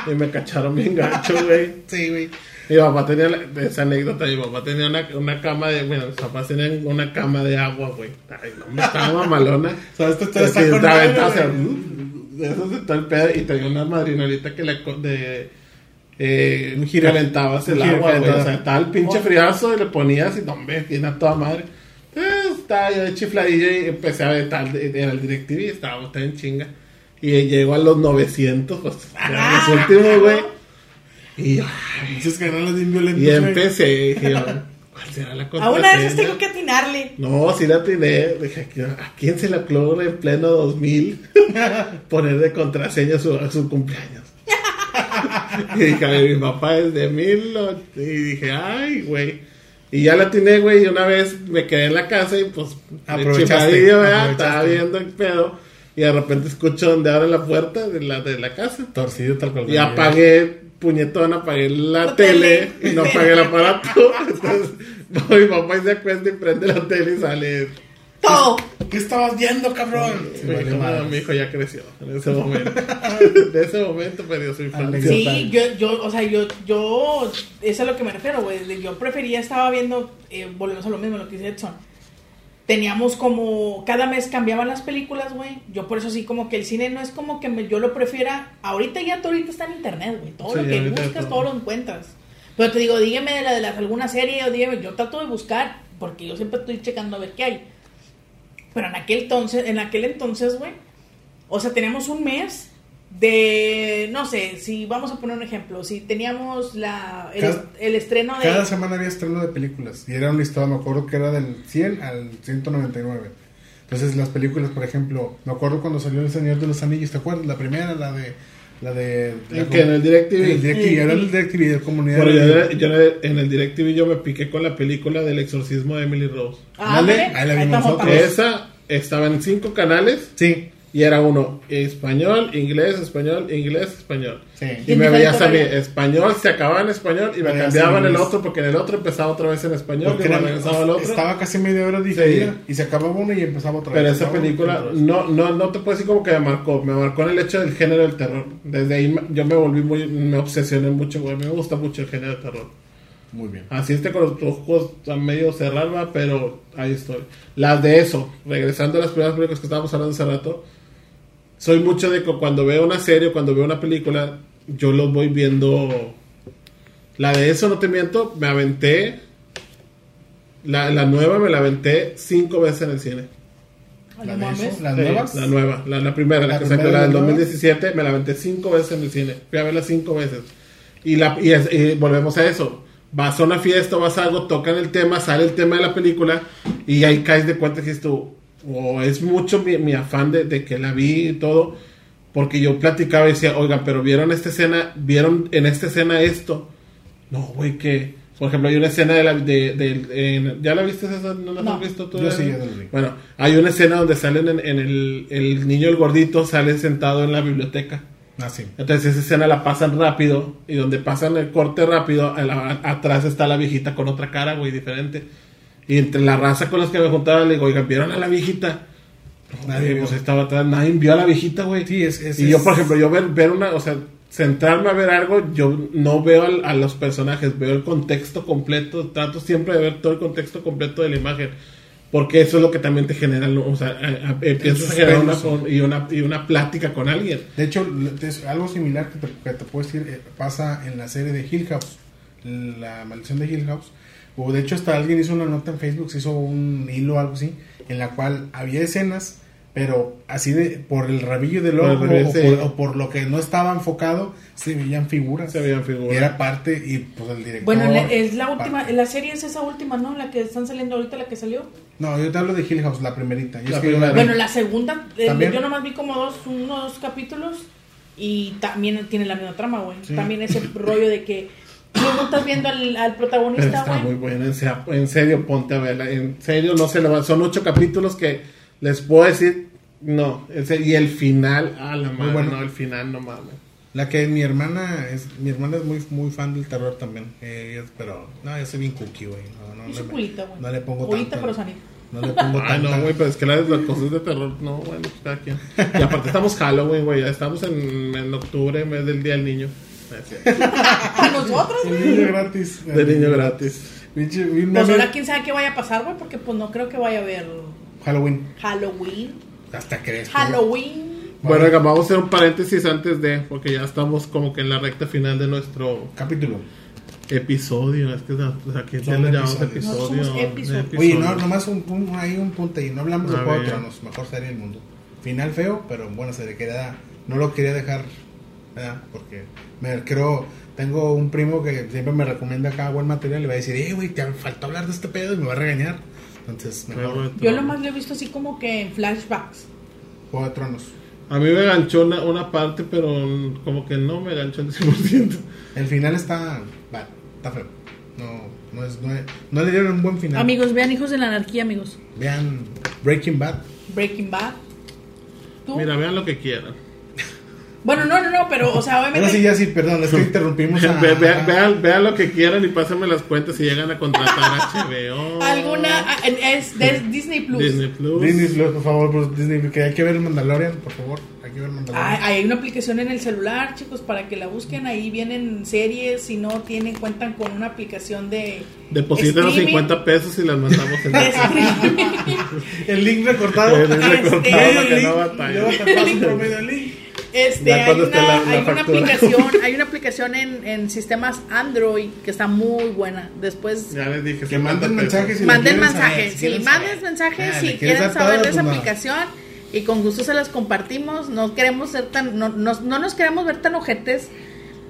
y me cacharon bien gacho, güey. Sí, güey. Mi papá tenía la- esa anécdota, mi papá tenía una, una cama de, bueno, mis papás tenían una cama de agua, güey. Ay, no, me estaba mamalona. *laughs* ¿Sabes? Esto Pero está sea, güey. de eso se el pedo y tenía una madrinolita que le co- de eh, Un el un agua, güey. O sea, estaba el pinche friazo y le ponías y no, hombre, tiene a toda madre. Estaba yo de chifladilla y empecé a ver tal, era el DirecTV, estábamos estaba en chinga. Y llegó a los 900, pues, *laughs* eran los últimos, güey. Y yo, Dices que no bien violentas, y empecé, y dije yo, *laughs* ¿cuál será la A una de esas contraseña? tengo que atinarle. No, sí la atiné. Dije, ¿a quién se le ocurre en pleno 2000 *laughs* poner de contraseña su, su cumpleaños? y dije, a ver, mi papá es de mil. Y dije, ay, güey. Y ya la atiné, güey. Y una vez me quedé en la casa y pues, aprovechaste. Estaba viendo el pedo. Y de repente escucho donde abre la puerta de la, de la casa. Torcido tal cual. Y apagué, puñetón, apagué la, La tele, tele. y no apagué el aparato. *laughs* Entonces, voy, mi papá y se acuesta y prende la tele y sale. Todo. ¿Qué estabas viendo, cabrón? Sí, mi, vale hijo, madre. mi hijo ya creció en ese momento. *laughs* en ese momento perdió su infancia. Sí, yo, yo, o sea, yo, yo, eso es a lo que me refiero, güey. de- Yo prefería, estaba viendo, eh, volvemos a lo mismo, lo que dice Edson. Teníamos como, cada mes cambiaban las películas, güey. Yo por eso sí, como que el cine no es como que me- yo lo prefiera. Ahorita ya, todo ahorita está en internet, güey. Todo Sí, lo que buscas, todo. todo lo encuentras. Pero te digo, dígame de la de las, alguna serie o dígame, yo trato de buscar, porque yo siempre estoy checando a ver qué hay. Pero en aquel entonces, en aquel entonces, güey, o sea, teníamos un mes de, no sé, si vamos a poner un ejemplo, si teníamos la, el, Cada- el estreno de... Cada semana había estreno de películas y era un listado, me acuerdo que era del 100 al 199. Entonces las películas, por ejemplo, me acuerdo cuando salió El Señor de los Anillos, ¿te acuerdas? La primera, la de... La de... ¿En qué? ¿En el DirecTV? En el DirecTV, era el DirecTV de comunidad. Bueno, yo, yo en el DirecTV yo me piqué con la película del exorcismo de Emily Rose. Ah, ándale, ahí la vimos estamos nosotros. Esa estaba en cinco canales Sí, y era uno español, inglés, español, inglés, español. sí. Y ¿En me veías a mí español, se acababa en español y me Veías cambiaban en el otro porque en el otro empezaba otra vez en español Porque y me regresaba al otro. estaba casi media hora diferida Sí. y se acababa uno y empezaba otra Pero vez. esa Acababa película no, no, no te puedo decir como que me marcó, me marcó en el hecho del género del terror. Desde ahí me- yo me volví muy, me obsesioné mucho, güey, me gusta mucho el género del terror. Muy bien. Así esté con los ojos a medio cerrar, va, pero ahí estoy. Las de eso, regresando a las primeras películas que estábamos hablando hace rato, soy mucho de que cuando veo una serie o cuando veo una película, yo los voy viendo. La de eso, no te miento, me aventé. La, la nueva me la aventé cinco veces en el cine. La de eso, las Sí, nuevas. La nueva, la, la primera, la, La que sacó, primera, la del la nueva. 2017, me la aventé cinco veces en el cine. Fui a verla cinco veces. Y, la, y, es- y volvemos a eso. Vas a una fiesta, vas a algo, tocan el tema, sale el tema de la película y ahí caes de cuenta que dices tú, o es mucho mi, mi afán de, de que la vi y todo, porque yo platicaba y decía, oigan, pero vieron esta escena, vieron en esta escena esto. No, güey, que, por ejemplo, hay una escena de la, de, de- en- ¿ya la viste esa? ¿No la No. has visto tú? Yo sí. Bueno, hay una escena donde salen en, en el, el niño el gordito sale sentado en la biblioteca. Ah, sí. Entonces esa escena la pasan rápido y donde pasan el corte rápido, a la- atrás está la viejita con otra cara, güey, diferente. Y entre la raza con los que me juntaba le digo, oigan, ¿vieron a la viejita? Nadie pues estaba atrás, nadie vio a la viejita, güey. Sí, es- es- y yo, por ejemplo, yo ver, ver una, o sea, centrarme a ver algo, yo no veo al- a los personajes, veo el contexto completo, trato siempre de ver todo el contexto completo de la imagen. Porque eso es lo que también te genera, o sea, a- a- empiezas a generar una, y, una, y una plática con alguien. De hecho, es algo similar que te, que te puedo decir eh, pasa en la serie de Hill House, la maldición de Hill House. O de hecho, hasta alguien hizo una nota en Facebook, se hizo un hilo o algo así, en la cual había escenas Pero así de, por el rabillo del ojo o, por, o por lo que no estaba enfocado, se veían figuras. Se veían figuras. Y era parte, y pues el director. Bueno, es la parte. última, la serie es esa última, ¿no? La que están saliendo ahorita, la que salió. No, yo te hablo de Hill House, la primerita. Yo La es que yo la. Bueno, la segunda, eh, También. yo nomás vi como dos, unos capítulos y también tiene la misma trama, güey. Sí. También ese rollo de que tú no estás viendo al, al Pero protagonista, está muy buena, en serio, en serio, ponte a verla. En serio, no se le va. Son ocho capítulos que les puedo decir. No, en serio, y el final, ah, la madre, bueno. no, el final, no mames. La que mi hermana es, mi hermana es muy, muy fan del terror también. Eh, pero, no, yo soy bien cookie, güey. No, no, Y no su le- culita, güey. No le pongo Culita, tanto. pero sanita. No le pongo *laughs* tanto. no, güey, pero es que las, las cosas de terror, no, bueno, pues cada quien. Y aparte estamos Halloween, güey, ya estamos en, en octubre, mes del Día del Niño. No es cierto. A nosotros, güey. niño gratis. De niño gratis. Pinche, Pues ahora quién sabe qué vaya a pasar, güey, porque pues no creo que vaya a haber Halloween. Halloween. Hasta crees. ¿no? Halloween. Bueno, oiga, vamos a hacer un paréntesis antes de, porque ya estamos como que en la recta final de nuestro Capítulo. episodio. Es que o sea, aquí ya Son le llamamos episodios. episodio. No, somos episodios. Oye, no, nomás un, un, hay un punto ahí. No hablamos de A Juego de. Tronos, mejor serie del mundo. Final feo, pero buena serie. Quería, no lo quería dejar, ¿verdad? Porque me creo, tengo un primo que siempre me recomienda acá buen material y va a decir, eh, güey, te faltó hablar de este pedo y me va a regañar. Entonces, mejor Yo lo más lo he visto así como que en flashbacks. Juego de Tronos. A mí me ganchó una, una parte, pero como que no me ganchó el 100%. El final está, va, está feo. No, no, es, no, es- no le dieron un buen final. Amigos, vean Hijos de la Anarquía, amigos. Vean Breaking Bad. Breaking Bad. ¿Tú? Mira, vean lo que quieran. Bueno, no, no, no, pero, o sea, Ahora obviamente. sí, ya sí, perdón, es que interrumpimos *laughs* a... Ve- ve- vean, vean lo que quieran y pásenme las cuentas si llegan a contratar HBO. Alguna. ah, Es de Disney Plus. Disney Plus. Disney Plus, por favor, por Disney, que hay que ver el Mandalorian, por favor, hay que ver Mandalorian. Ah, hay una aplicación en el celular, chicos, para que la busquen. Ahí vienen series. Si no tienen, cuentan con una aplicación de. Depositen los streaming. 50 pesos y las mandamos en. *laughs* El link recortado. El link recortado Este- para que link, no batallen. luego te paso por medio link. Este, hay una, la- la hay una aplicación, *laughs* hay una aplicación en, en sistemas Android que está muy buena. Después Ya les dije. Que 50 manden mensajes si manden mensajes, si sí, manden saber. mensajes Ah, si ¿le quieres quieren saber todo? de esa Pues no. aplicación y con gusto se las compartimos. No queremos ser tan, no, no, no nos queremos ver tan ojetes,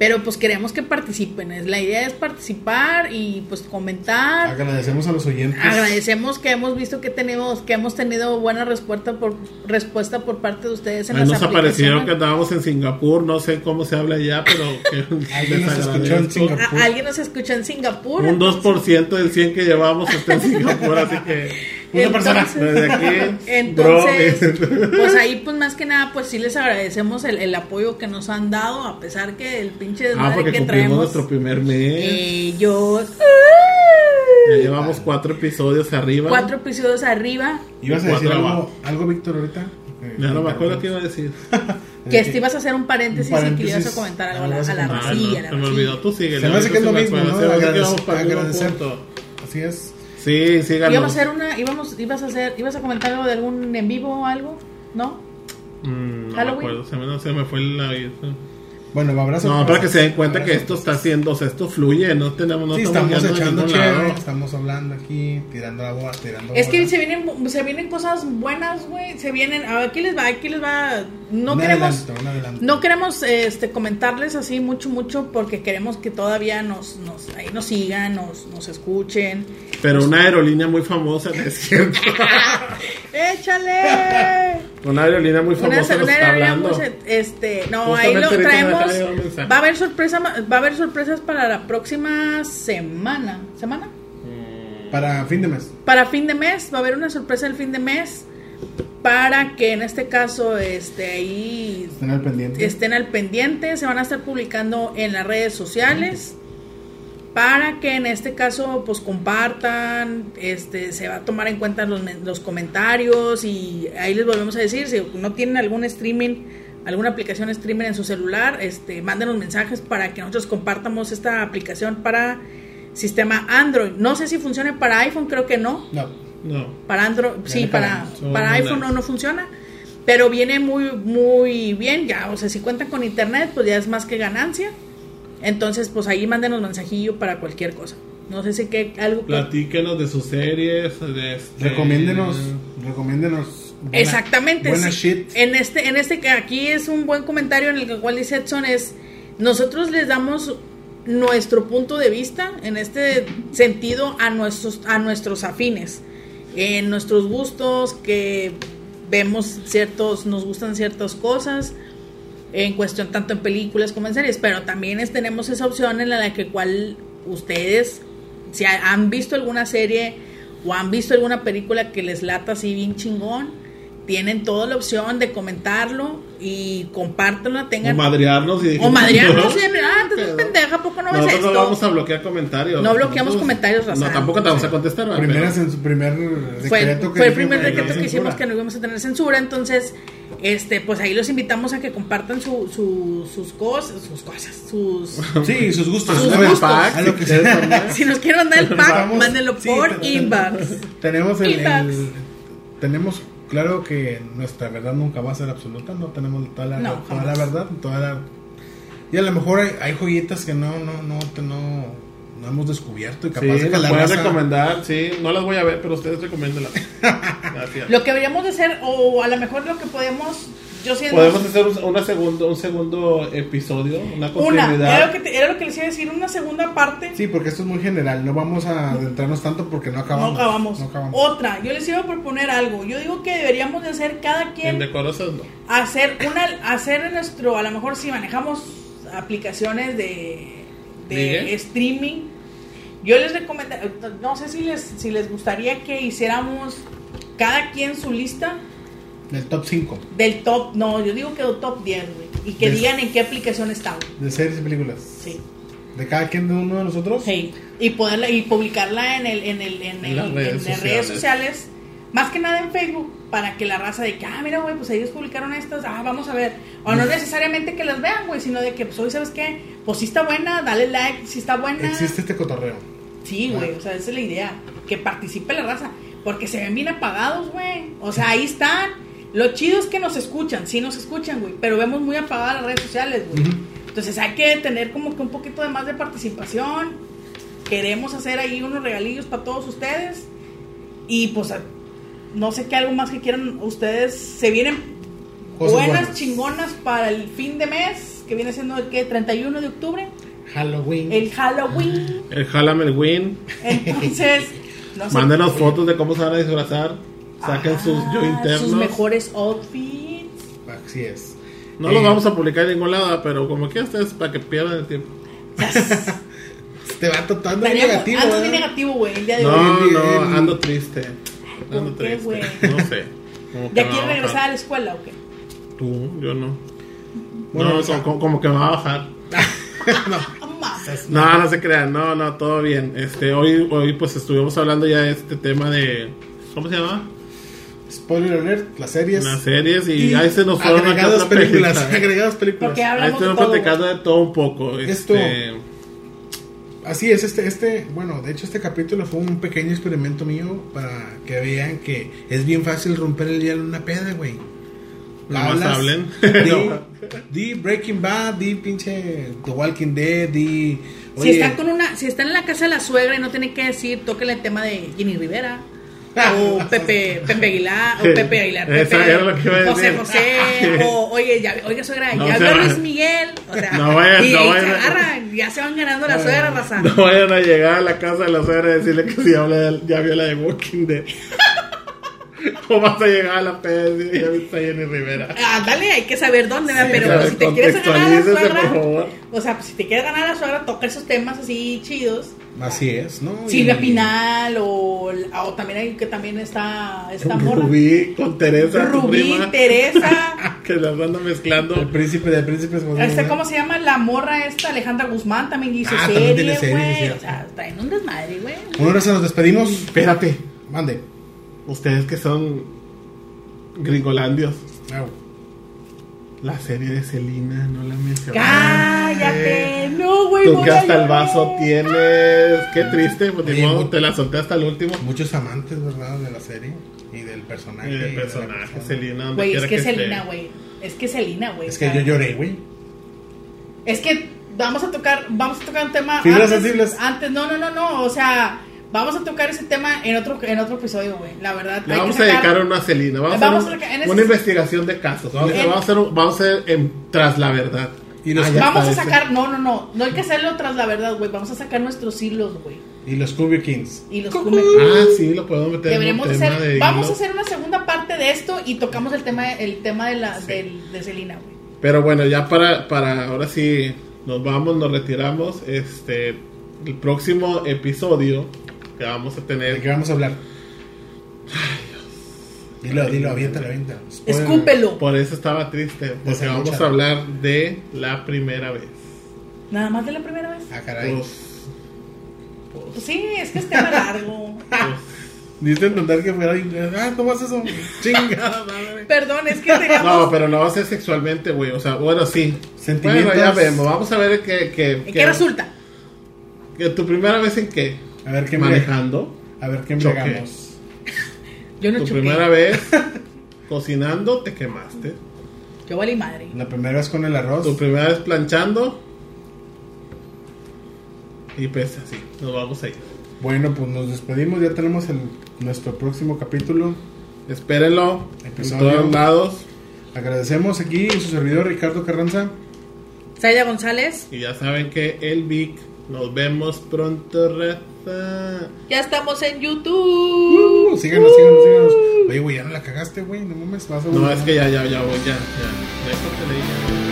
pero pues queremos que participen. Es- La idea es participar y pues comentar. Agradecemos a los oyentes. Agradecemos que hemos visto que tenemos que hemos tenido buena respuesta por respuesta por parte de ustedes en Ahí las nos aparecieron que andábamos en Singapur, no sé cómo se habla allá, pero *laughs* que Alguien nos escuchó en. Singapur. Alguien nos escuchó en Singapur. Un 2% del 100 que llevamos está en Singapur, así que Una persona. Entonces- aquí, Entonces, pues ahí pues más que nada pues sí les agradecemos el, el apoyo que nos han dado a pesar que el pinche Ah, desmadre porque que cumplimos traemos. nuestro primer mes. eh, yo Ya llevamos cuatro episodios arriba. cuatro episodios arriba ¿Ibas a decir algo, abajo. algo, Víctor, ahorita? Eh, Ya no me acuerdo qué iba a decir. *laughs* que este ibas a hacer un paréntesis, y que le ibas a comentar algo a la, Ah, a la Ah, Ah, no, a la se me olvidó. Tú sigue. Se me hace que es lo mismo, ¿no? Agradecer- agradecer. Así es. Sí, síganos. Íbamos a hacer una íbamos ibas a hacer ibas a comentar algo de algún en vivo o algo, ¿no? Mm, no me Halloween. acuerdo, se me, no, se me fue la Bueno, habrá No, sorpresas. para que se den cuenta que esto está haciendo, o sea, esto fluye, no tenemos, no sí, estamos echando chévere, estamos hablando aquí, tirando la bola, tirando Es que se vienen se vienen cosas buenas, güey, se vienen, aquí les va, aquí les va. No Un queremos adelanto, un adelanto. No queremos este, comentarles así mucho, mucho, porque queremos que todavía nos, nos, ahí nos sigan, nos, nos escuchen. Pero una aerolínea muy famosa, ¿no es cierto? *laughs* ¡Échale! Una aerolínea muy Una famosa nos una aerolínea hablando. muy- este, no, Justamente ahí lo traemos. Va a haber sorpresa, va a haber sorpresas para la próxima semana. ¿Semana? Para fin de mes. Para fin de mes, va a haber una sorpresa el fin de mes. Para que en este caso, este, ahí Estén al pendiente. estén al pendiente, se van a estar publicando en las redes sociales para que en este caso pues compartan, este se va a tomar en cuenta los, los comentarios y ahí les volvemos a decir, si no tienen algún streaming, alguna aplicación streaming en su celular, este mándenos mensajes para que nosotros compartamos esta aplicación para sistema Android. No sé si funcione para iPhone, creo que no. No. No. Para Android, sí, para, para- iPhone no, no funciona. Pero viene muy, muy bien ya. O sea, si cuentan con internet, pues ya es más que ganancia. Entonces, pues ahí mándenos mensajillo para cualquier cosa. No sé si que algo. Platíquenos de sus series, de este... Recomiéndenos, recomiéndenos buena- Exactamente. Buena sí. shit. En este, en este que aquí es un buen comentario en el que cual dice Edson es nosotros les damos nuestro punto de vista en este sentido a nuestros a nuestros afines, en nuestros gustos que vemos ciertos nos gustan ciertas cosas en cuestión tanto en películas como en series, pero también es- tenemos esa opción en la que cual ustedes si ha- han visto alguna serie o han visto alguna película que les lata así bien chingón, tienen toda la opción de comentarlo y compártanlo, O tengan madrearnos y o madrearnos y de ah, tú eres pendeja, ¿por qué no ves esto? no vamos a bloquear comentarios. No bloqueamos Nosotros- comentarios, No, Razán. tampoco te vamos a contestar. ¿verdad? Primera Pero- en su primer fue, decreto que fue el primer de decreto que censura. hicimos que no íbamos a tener censura, entonces este pues ahí los invitamos a que compartan su, su- sus cosas, sus cosas, sus *laughs* Sí, sus gustos. Sus gustos. a lo que *laughs* Si nos quieren mandar el pack, mándenlo sí, por te- inbox. Tenemos el, Inbox. el- tenemos claro que nuestra verdad nunca va a ser absoluta, no tenemos toda la, No, toda la jamás. verdad, toda la y a lo mejor hay, hay joyitas que no no no te- no, no hemos descubierto y Sí, capaz de que la raza- recomendar. Sí, no las voy a ver, pero ustedes recomiéndenlas. *laughs* Gracias. Lo que deberíamos de hacer, o a lo mejor lo que podemos, yo siento... Podemos hacer un, una segundo, un segundo episodio, una Una, continuidad. era lo, que te- era lo que les iba a decir, una segunda parte. Sí, porque esto es muy general, no vamos a adentrarnos tanto porque no acabamos. no acabamos. no acabamos. Otra, yo les iba a proponer algo. Yo digo que deberíamos de hacer cada En quien decorosas no. hacer una hacer en nuestro, a lo mejor si manejamos aplicaciones de, streaming. Yo les recomiendo, no sé si les si les gustaría que hiciéramos cada quien su lista Del top 5 del top, no, yo digo que el top 10, güey, y que digan en qué aplicación está. güey. de series y películas. Sí. De cada quien de uno de nosotros. Sí, y poderla y publicarla en el en el en, En el- las redes en las sociales. redes sociales, más que nada en Facebook, para que la raza de que ah, mira, güey, pues ellos publicaron estas, ah, vamos a ver. O no necesariamente que las vean, güey, sino de que pues hoy sabes qué, pues si está buena, dale like, si está buena. Existe este cotorreo. Sí, güey, o sea, esa es la idea, que participe la raza, porque se ven bien apagados, güey. O sea, ahí están. Lo chido es que nos escuchan, sí nos escuchan, güey, pero vemos muy apagadas las redes sociales, güey. Entonces hay que tener como que un poquito de más de participación. Queremos hacer ahí unos regalillos para todos ustedes. Y pues no sé qué algo más que quieran ustedes. Se vienen buenas, buenas. chingonas para el fin de mes, que viene siendo el que 31 de octubre, Halloween. el Halloween. El Win. Entonces, no sé. Mándenos fotos de cómo se van a disfrazar. Saquen sus yo internos. Sus mejores outfits. Así es. No Eh, los vamos a publicar en ningún lado, pero como que ustedes para que pierdan el tiempo. *laughs* Te va tratando de negativo. Ando ¿verdad? bien negativo, güey, el día de hoy. No, no, ando triste. Ando ¿Por qué, triste. No sé. ¿Ya quieres regresar a la escuela o qué? Tú, yo no. Bueno, no, o sea- como, como que me va a bajar. *laughs* *laughs* Mames. No, no se crean, no, no, todo bien. Este, hoy, hoy pues estuvimos hablando ya de este tema de, ¿cómo se llama? Spoiler alert, las series. Las series y, ahí se nos fue una que agregadas películas. *laughs* película. Agregadas películas. Porque Ahí platicando de todo un poco. Esto- Este, Así es, este, este, bueno, de hecho este capítulo fue un pequeño experimento mío para que vean que es bien fácil romper el hielo en una peda, güey. Nomás Hablas, hablen. *laughs* Di, Breaking Bad, di pinche The Walking Dead, di... Si oye, están con una, si están en la casa de la suegra y no tienen que decir, tóquenle el tema de Jenny Rivera. O Pepe, Pepe Aguilar, o Pepe Aguilar, Pepe, era lo que iba a José. José, *laughs* o oye, ya, oiga suegra, No ya va- Luis Miguel, o sea, No vayan- y, no vayan se agarran, ya se van ganando la suegra, raza. no vayan a llegar a la casa de la suegra y decirle que si habla de- ya vio la de Walking Dead. *laughs* o vas a llegar a la peda y ya viste a Jenny Rivera. Ah, dale, hay que saber dónde. Sí, pero claro, si te quieres ganar a la suegra, o sea, pues, si te quieres ganar a la suegra, toca esos temas así chidos. Así es, ¿no? Silvia Y- Pinal, o, o también hay que también está esta morra. Rubí con Teresa, Rubí, prima, Teresa. *laughs* que las anda mezclando. El príncipe del príncipe es Este, ¿Cómo se llama? La morra esta, Alejandra Guzmán, también hizo Ah, serie, güey. O sea, traen un desmadre, güey. Bueno, ahora se nos despedimos. Espérate, Mande. ustedes que son gringolandios, Au. La serie de Selena no la mencionaste. Cállate, no, güey. Tú que hasta el vaso tienes. Qué triste, pues ni Oye, te la solté hasta el último. Muchos amantes, ¿verdad? De la serie y del personaje. Y y de de la personaje, donde Güey, es que. Selena, güey. Es que es Selena, güey. Es que yo lloré, güey. Es que vamos a tocar, vamos a tocar un tema. Fibras antes, sensibles. Antes, no, no, no, no. O sea, Vamos a tocar ese tema en otro, en otro episodio, güey. La verdad. Le vamos a dedicar una a Celina. Vamos, Vamos a hacer un- ese- una investigación de casos. Vamos, En- vamos a hacer, un- vamos a hacer en- tras la verdad. Y Ah, Vamos a sacar, no, no, no, no hay que hacerlo tras la verdad, güey. Vamos a sacar nuestros hilos, güey. Y los Scooby Kings. Y los come- Ah, sí, lo podemos meter Deberíamos en hacer, de vamos a hacer una segunda parte de esto y tocamos el tema, el tema de la, del- de Celina, güey. Pero bueno, ya para, para ahora sí nos vamos, nos retiramos. Este, el próximo episodio que vamos a ¿De tener. qué vamos a hablar? Dilo, dilo, aviéntalo, aviéntalo. Spoiler. Escúpelo. Por eso estaba triste, porque vamos a hablar de la primera vez. Nada más de la primera vez. Ah, caray. Pues, Pues sí, es que es tema largo. Diste a entender que fuera. Ah, ¿cómo haces eso? Chingada *laughs* madre. Perdón, es que teníamos... no, pero no va a ser sexualmente, güey. O sea, bueno, sí. Sentimientos. Bueno, ya vemos. Vamos a ver qué, qué, ¿En qué resulta? que tu primera vez en qué? A ver qué Manejando. A ver qué embriagamos. Yo no tu choqué. primera vez *laughs* cocinando, te quemaste. Yo valí madre. La primera vez con el arroz. Tu primera vez planchando. Y pues así, nos vamos a ir. Bueno, pues nos despedimos. Ya tenemos el, nuestro próximo capítulo. Espérenlo en Episodio. todos lados. Agradecemos aquí a su servidor Ricardo Carranza. Saida González. Y ya saben que el Vic. Nos vemos pronto, raza. Ya estamos en YouTube. Uh, síganos, síganos, síganos. Oye, güey, ya no la cagaste, güey. No mames, vas a No, es que ya, ya, ya voy, ya, ya. Ya ya.